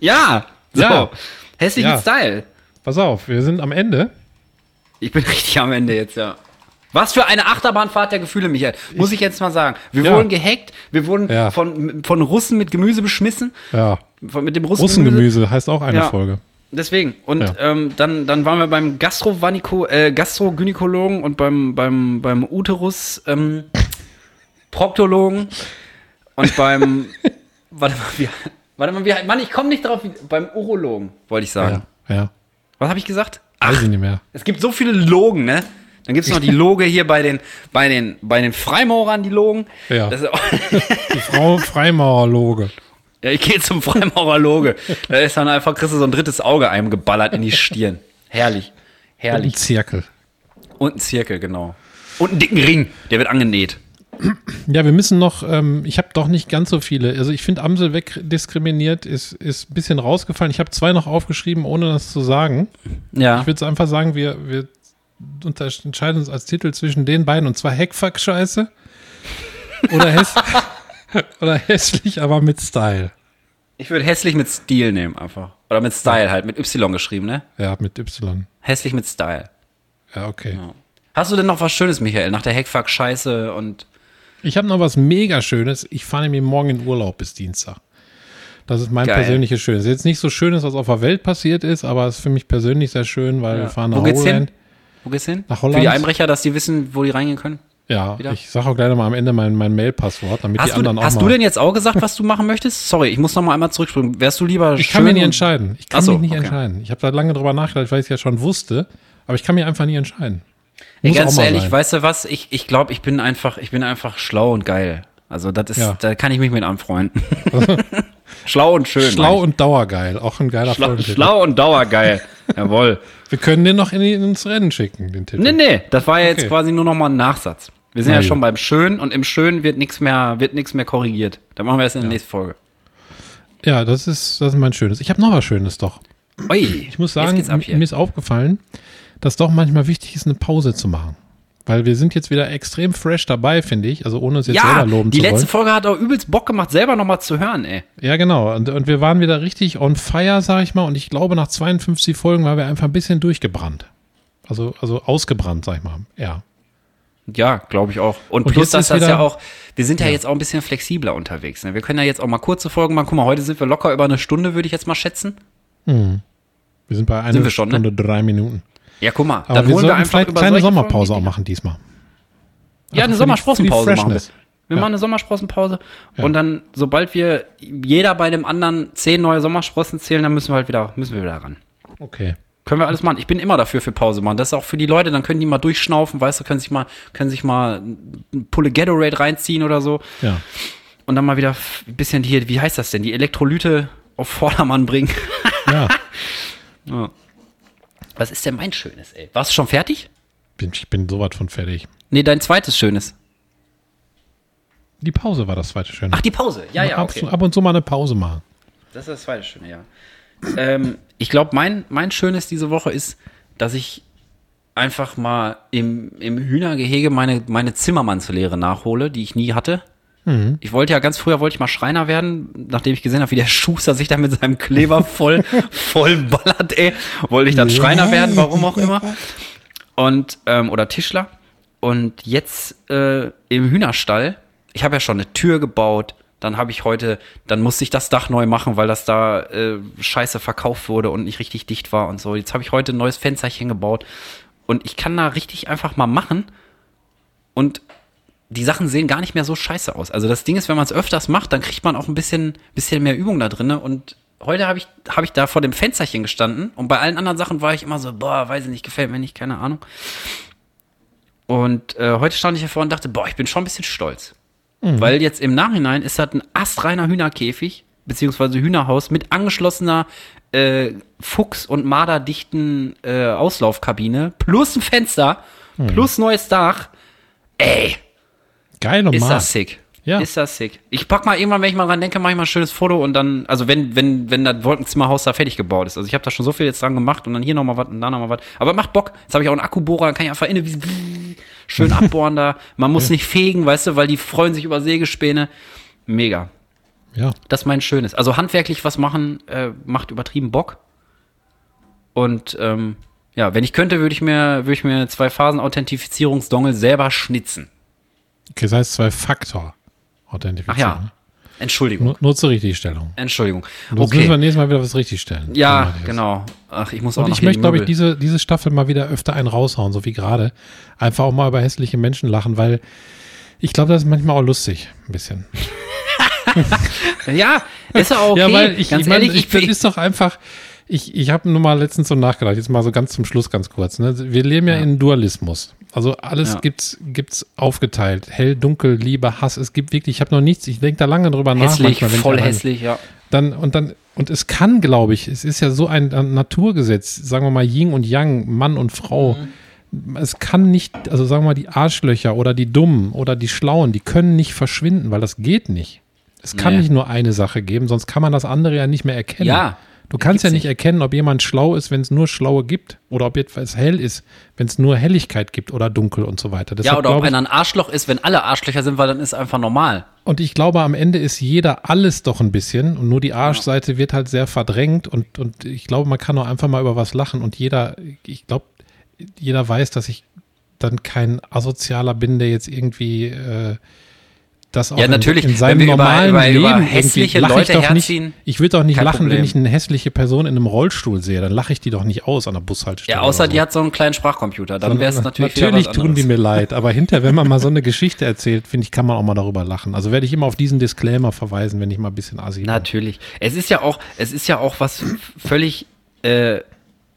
ja, so. Ja. Hässlich Ja. mit Style. Pass auf, wir sind am Ende. Ich bin (laughs) richtig am Ende jetzt, ja. Was für eine Achterbahnfahrt der Gefühle, Michael. Muss ich jetzt mal sagen. Wir Ja. wurden gehackt, wir wurden Ja. von, von Russen mit Gemüse beschmissen. Ja. Von, mit dem Russen Russengemüse heißt auch eine Ja. Folge. Deswegen. Und ähm, dann, dann waren wir beim Gastrovanico, äh, Gastrogynäkologen und beim, beim, beim Uterus ähm, Proktologen und beim (laughs) warte mal, wie, warte mal, wie, Mann, ich komme nicht drauf, wie, beim Urologen, wollte ich sagen. Ja. ja. Was habe ich gesagt? Weiß ich nicht mehr. Es gibt so viele Logen, ne? Dann gibt's noch die Loge hier bei den, bei den, bei den Freimaurern, die Logen. Ja. Das ist auch, Die Frau Freimaurerloge. ja, ich gehe zum Freimaurerloge. Da ist dann einfach, kriegst du so ein drittes Auge einem geballert in die Stirn. Herrlich. Ein Herrlich. Zirkel. Und ein Zirkel, genau. Und einen dicken Ring, der wird angenäht. Ja, wir müssen noch, ähm, ich habe doch nicht ganz so viele. Also ich finde Amsel wegdiskriminiert ist, ist ein bisschen rausgefallen. Ich habe zwei noch aufgeschrieben, ohne das zu sagen. Ja. Ich würde es einfach sagen, wir, wir unterscheiden uns als Titel zwischen den beiden und zwar Heckfuck-Scheiße oder, häss (laughs) oder hässlich, aber mit Style. Ich würde hässlich mit Stil nehmen einfach. Oder mit Style halt, mit Y geschrieben, ne? Ja, mit Y. Hässlich mit Style. Ja, okay. Hast du denn noch was Schönes, Michael, nach der Heckfuck-Scheiße und Ich habe noch was mega Schönes. Ich fahre nämlich morgen in Urlaub bis Dienstag. Das ist mein Geil. persönliches Schönes. Jetzt nicht so Schönes, was auf der Welt passiert ist, aber es ist für mich persönlich sehr schön, weil wir fahren nach Wo? Holland. Wo geht's hin? Nach Für die Holland. Einbrecher, dass die wissen, wo die reingehen können? Ja, Wieder? ich sage auch gleich nochmal am Ende mein, mein Mail-Passwort, damit die Hast, anderen du, auch hast du denn jetzt auch gesagt, was du machen möchtest? Sorry, ich muss noch mal einmal zurückspringen. Wärst du lieber ich kann mir schön nicht entscheiden. Ich kann so, mich nicht okay. entscheiden. Ich habe da lange drüber nachgedacht, weil ich es ja schon wusste, aber ich kann mir einfach nie entscheiden. Ey, ganz ehrlich, sein. weißt du was? Ich, ich glaube, ich bin einfach, ich bin einfach schlau und geil. Also das ist, Ja. da kann ich mich mit anfreunden. (laughs) schlau und schön. Schlau und dauergeil, auch ein geiler ich. schlau, Folgentitel. schlau und dauergeil. (laughs) Jawohl. Wir können den noch in, ins Rennen schicken, den Titel. Nee, nee, das war ja jetzt Okay. quasi nur noch mal ein Nachsatz. Wir sind Na ja schon beim Schön und im Schön wird nichts mehr, wird nichts mehr korrigiert. Da machen wir das in der nächsten Folge. Ja, das ist, das ist mein Schönes. Ich habe noch was Schönes doch. Ui, Ich muss sagen, mir ist aufgefallen, dass doch manchmal wichtig ist, eine Pause zu machen. Weil wir sind jetzt wieder extrem fresh dabei, finde ich. Also ohne es jetzt Ja, selber loben die zu letzte wollen. Folge hat auch übelst Bock gemacht, selber noch mal zu hören, ey. Ja, genau. Und, und wir waren wieder richtig on fire, sag ich mal. Und ich glaube, nach 52 Folgen waren wir einfach ein bisschen durchgebrannt. Also, also ausgebrannt, sag ich mal. Ja. Ja, glaube ich auch. Und, Und plus, dass ist das wieder- ja auch, wir sind ja, jetzt auch ein bisschen flexibler unterwegs. Ne? Wir können ja jetzt auch mal kurze Folgen machen. Guck mal, heute sind wir locker über eine Stunde, würde ich jetzt mal schätzen. Wir sind bei einer Sind wir schon, ne? Stunde drei Minuten. Ja, guck mal, Aber dann wir holen wir einfach eine kleine Sommerpause auch Folgen, machen diesmal. Ja, eine Sommersprossenpause machen wir. Wir Ja. machen eine Sommersprossenpause Ja. und dann, sobald wir jeder bei dem anderen zehn neue Sommersprossen zählen, dann müssen wir halt wieder, müssen wir wieder ran. Okay. Können wir alles machen. Ich bin immer dafür für Pause machen. Das ist auch für die Leute, dann können die mal durchschnaufen, weißt du, können sich mal, können sich mal ein Pulle Gatorade reinziehen oder so. Ja. und dann mal wieder ein bisschen hier, wie heißt das denn, die Elektrolyte auf Vordermann bringen. Ja. (laughs) Ja. Was ist denn mein Schönes, ey? Warst du schon fertig? Bin, ich bin so weit von fertig. Nee, dein zweites Schönes. Die Pause war das zweite Schöne. Ach, die Pause. Ja, ja, ab, okay. ab und zu mal eine Pause machen. Das ist das zweite Schöne, ja. ähm, ich glaube, mein, mein Schönes diese Woche ist, dass ich einfach mal im, im Hühnergehege meine, meine Zimmermannslehre nachhole, die ich nie hatte. Ich wollte ja ganz früher wollte ich mal Schreiner werden, nachdem ich gesehen habe, wie der (laughs) Schuster sich da mit seinem Kleber voll (laughs) voll ballert, ey, wollte ich dann Schreiner werden, warum auch immer. Und ähm, oder Tischler. Und jetzt äh, im Hühnerstall, ich habe ja schon eine Tür gebaut, dann habe ich heute, dann musste ich das Dach neu machen, weil das da äh, scheiße verkauft wurde und nicht richtig dicht war und so. Jetzt habe ich heute ein neues Fensterchen gebaut und ich kann da richtig einfach mal machen und die Sachen sehen gar nicht mehr so scheiße aus. Also das Ding ist, wenn man es öfters macht, dann kriegt man auch ein bisschen, bisschen mehr Übung da drin. Und heute habe ich, hab ich da vor dem Fensterchen gestanden und bei allen anderen Sachen war ich immer so, boah, weiß ich nicht, gefällt mir nicht, keine Ahnung. Und äh, heute stand ich davor und dachte, boah, ich bin schon ein bisschen stolz. Weil jetzt im Nachhinein ist das ein astreiner Hühnerkäfig, beziehungsweise Hühnerhaus mit angeschlossener äh, Fuchs- und Marderdichten äh, Auslaufkabine, plus ein Fenster, plus neues Dach. Ey, Geil und ist das sick. Ja. Ist das sick. Ich pack mal irgendwann, wenn ich mal dran denke, mache ich mal ein schönes Foto und dann, also wenn, wenn, wenn das Wolkenzimmerhaus da fertig gebaut ist. Also ich habe da schon so viel jetzt dran gemacht und dann hier nochmal was und da nochmal was. Aber macht Bock. Jetzt habe ich auch einen Akkubohrer, dann kann ich einfach innen wie (laughs) schön abbohren da. Man muss nicht fegen, weißt du, weil die freuen sich über Sägespäne. Mega. Ja. Das ist mein Schönes. Also handwerklich was machen, äh, macht übertrieben Bock. Und ähm, ja, wenn ich könnte, würde ich mir, würde ich mir zwei Phasen Authentifizierungsdongel selber schnitzen. Okay, das heißt zwei Faktor Authentifizierung. Ach ja. Entschuldigung. Nur, nur zur Richtigstellung. Entschuldigung. Und müssen wir nächstes Mal wieder was richtigstellen. Ja, genau. Ach, ich muss auch Und ich möchte, glaube ich, diese, diese Staffel mal wieder öfter einen raushauen, so wie gerade. Einfach auch mal über hässliche Menschen lachen, weil ich glaube, das ist manchmal auch lustig, ein bisschen. (laughs) Ja, ist ja auch okay. ja, weil ich, ganz ich meine, ehrlich, ich, das ist doch einfach, ich, ich habe nur mal letztens so nachgedacht, jetzt mal so ganz zum Schluss ganz kurz. Ne? Wir leben ja, in Dualismus. Also alles Ja. gibt's, gibt's aufgeteilt. Hell, dunkel, Liebe, Hass. Es gibt wirklich, ich habe noch nichts, ich denke da lange drüber nach. hässlich, manchmal, wenn ich voll hässlich, ja. Dann, und dann, und es kann, glaube ich, es ist ja so ein, ein Naturgesetz, sagen wir mal Yin und Yang, Mann und Frau. Es kann nicht, also sagen wir mal, die Arschlöcher oder die Dummen oder die Schlauen, die können nicht verschwinden, weil das geht nicht. Es kann Nee. nicht nur eine Sache geben, sonst kann man das andere ja nicht mehr erkennen. Ja, Du kannst ja nicht nicht. erkennen, ob jemand schlau ist, wenn es nur Schlaue gibt oder ob etwas hell ist, wenn es nur Helligkeit gibt oder dunkel und so weiter. Ja, Deshalb oder ob ich, einer ein Arschloch ist, wenn alle Arschlöcher sind, weil dann ist einfach normal. und ich glaube, am Ende ist jeder alles doch ein bisschen und nur die Arschseite wird halt sehr verdrängt und, und ich glaube, man kann auch einfach mal über was lachen und jeder, ich glaube, jeder weiß, dass ich dann kein Asozialer bin, der jetzt irgendwie äh, das auch Ja, natürlich. in, in seinem Wenn wir über- normalen über- über Leben hässliche lache ich Leute doch nicht. herziehen, Ich würde doch nicht lachen, wenn Problem. ich eine hässliche Person in einem Rollstuhl sehe. Dann lache ich die doch nicht aus an der Bushaltestelle. Ja, außer so. die hat so einen kleinen Sprachcomputer. Dann wäre es natürlich Natürlich tun die mir leid, aber hinterher, wenn man mal so eine (laughs) Geschichte erzählt, finde ich, kann man auch mal darüber lachen. Also werde ich immer auf diesen Disclaimer verweisen, wenn ich mal ein bisschen assi bin. Natürlich. Es ist ja auch, es ist ja auch was völlig, äh,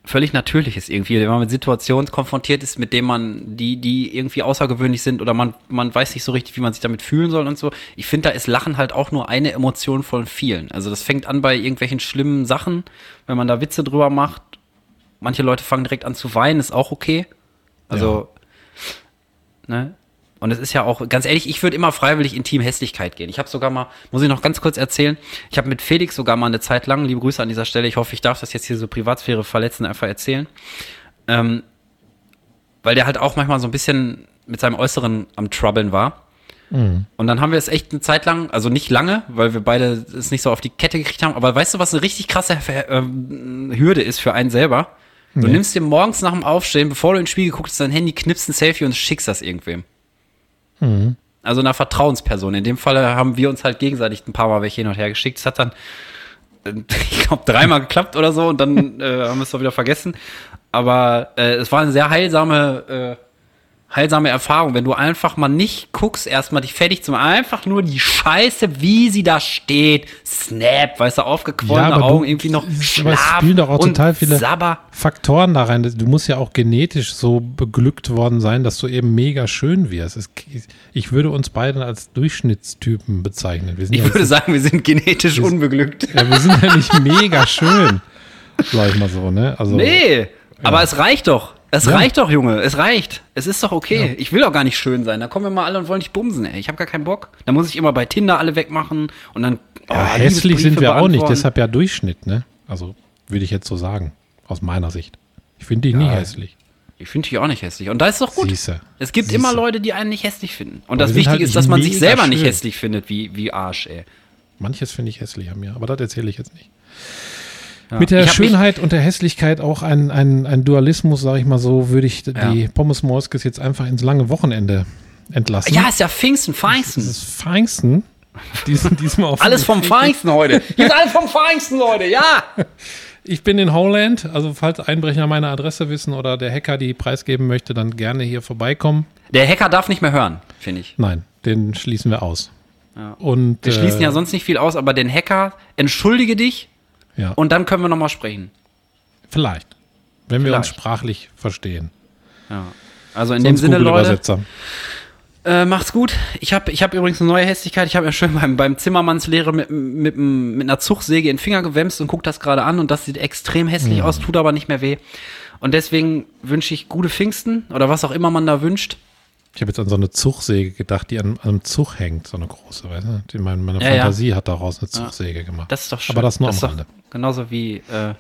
völlig Natürliches irgendwie, wenn man mit Situationen konfrontiert ist, mit denen man, die, die irgendwie außergewöhnlich sind oder man, man weiß nicht so richtig, wie man sich damit fühlen soll und so. Ich finde, da ist Lachen halt auch nur eine Emotion von vielen. Also das fängt an bei irgendwelchen schlimmen Sachen, wenn man da Witze drüber macht. Manche Leute fangen direkt an zu weinen, ist auch okay. Also, ne? Und es ist ja auch, ganz ehrlich, ich würde immer freiwillig in Team Hässlichkeit gehen. Ich habe sogar mal, muss ich noch ganz kurz erzählen, ich habe mit Felix sogar mal eine Zeit lang, liebe Grüße an dieser Stelle, ich hoffe, ich darf das jetzt hier so Privatsphäre verletzen, einfach erzählen. Ähm, weil der halt auch manchmal so ein bisschen mit seinem Äußeren am Troublen war. Und dann haben wir es echt eine Zeit lang, also nicht lange, weil wir beide es nicht so auf die Kette gekriegt haben, aber weißt du, was eine richtig krasse ähm, Hürde ist für einen selber? Du Nee. nimmst dir morgens nach dem Aufstehen, bevor du ins Spiegel guckst, dein Handy, knippst ein Selfie und schickst das irgendwem. Also einer Vertrauensperson. In dem Fall haben wir uns halt gegenseitig ein paar Mal welche hin und her geschickt. Es hat dann, (laughs) ich glaube, dreimal geklappt oder so und dann äh, haben wir es doch wieder vergessen. Aber äh, es war eine sehr heilsame, äh, heilsame Erfahrung, wenn du einfach mal nicht guckst, erstmal dich fertig zum einfach nur die Scheiße, wie sie da steht, Snap, weißt du, aufgequollene aber Augen, du- irgendwie noch aber es Schlaf spielen doch auch total viele Sabber. Faktoren da rein. Du musst ja auch genetisch so beglückt worden sein, dass du eben mega schön wirst. Es, ich würde uns beide als Durchschnittstypen bezeichnen. Wir Ich ja, würde sagen, wir sind genetisch unbeglückt. ja, wir sind ja nicht mega schön, sag ich mal so, ne? Also, Nee, Aber es reicht doch. Es Ja. reicht doch, Junge. Es reicht. Es ist doch okay. Ich will doch gar nicht schön sein. Da kommen wir mal alle und wollen dich bumsen, ey. Ich habe gar keinen Bock. Da muss ich immer bei Tinder alle wegmachen und dann. oh, Ja, hässlich sind wir auch nicht, deshalb ja Durchschnitt, ne? Also würde ich jetzt so sagen, aus meiner Sicht. Ich finde dich nie hässlich. Ich finde dich auch nicht hässlich. Und da ist doch gut. Siehste. Es gibt Siehste. immer Leute, die einen nicht hässlich finden. Und Aber das sind Wichtige halt ist, nicht dass man sich selber nicht schön. hässlich findet, wie, wie Arsch, ey. Manches finde ich hässlich an mir, aber das erzähle ich jetzt nicht. Ja. Mit der Schönheit und der Hässlichkeit auch ein, ein, ein Dualismus, sage ich mal so, würde ich Ja. die Pommes Morskes jetzt einfach ins lange Wochenende entlassen. Ja, ist ja Pfingsten, das Feinsten. ist Feinsten. Diesen, diesmal auf (laughs) Alles vom Feinsten heute. (laughs) Hier ist alles vom Feinsten, Leute, ja. Ich bin in Holland, also falls Einbrecher meine Adresse wissen oder der Hacker die preisgeben möchte, dann gerne hier vorbeikommen. Der Hacker darf nicht mehr hören, finde ich. Nein, den schließen wir aus. Ja. Und, Wir schließen äh, ja sonst nicht viel aus, aber den Hacker, entschuldige dich ja, und dann können wir nochmal sprechen. vielleicht. Wenn wir uns Vielleicht. sprachlich verstehen. Ja. Also in Sonst dem Sinne, Leute, äh, macht's gut. Ich habe ich hab übrigens eine neue Hässlichkeit. Ich habe mir schön beim, beim Zimmermannslehrer mit, mit, mit einer Zuchtsäge in den Finger gewämst und guck das gerade an und das sieht extrem hässlich aus, tut aber nicht mehr weh. Und deswegen wünsche ich gute Pfingsten oder was auch immer man da wünscht. Ich habe jetzt an so eine Zugsäge gedacht, die an, an einem Zug hängt, so eine große, weißt du? Die meine, meine Ja, ja. Fantasie hat daraus eine Zugsäge gemacht. Das ist doch schön. Aber das nur ist am Rande. Genauso wie äh,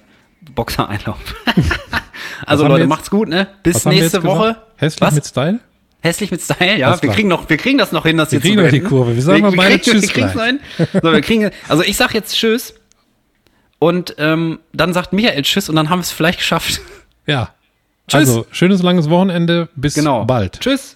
Boxereinlauf. (laughs) (laughs) also wir Leute, jetzt- macht's gut, ne? Bis wir nächste jetzt gesagt? Woche. Hässlich Was? mit Style? Hässlich mit Style, ja. Wir kriegen, noch, wir kriegen das noch hin, das Wir kriegen noch die. Kurve. Wir sagen mal beide kriegen, Tschüss wir hin. So, wir kriegen, also ich sag jetzt Tschüss. Und ähm, dann sagt Michael Tschüss und dann haben wir es vielleicht geschafft. Ja. Tschüss. Also, schönes langes Wochenende. Bis Genau. bald. Tschüss.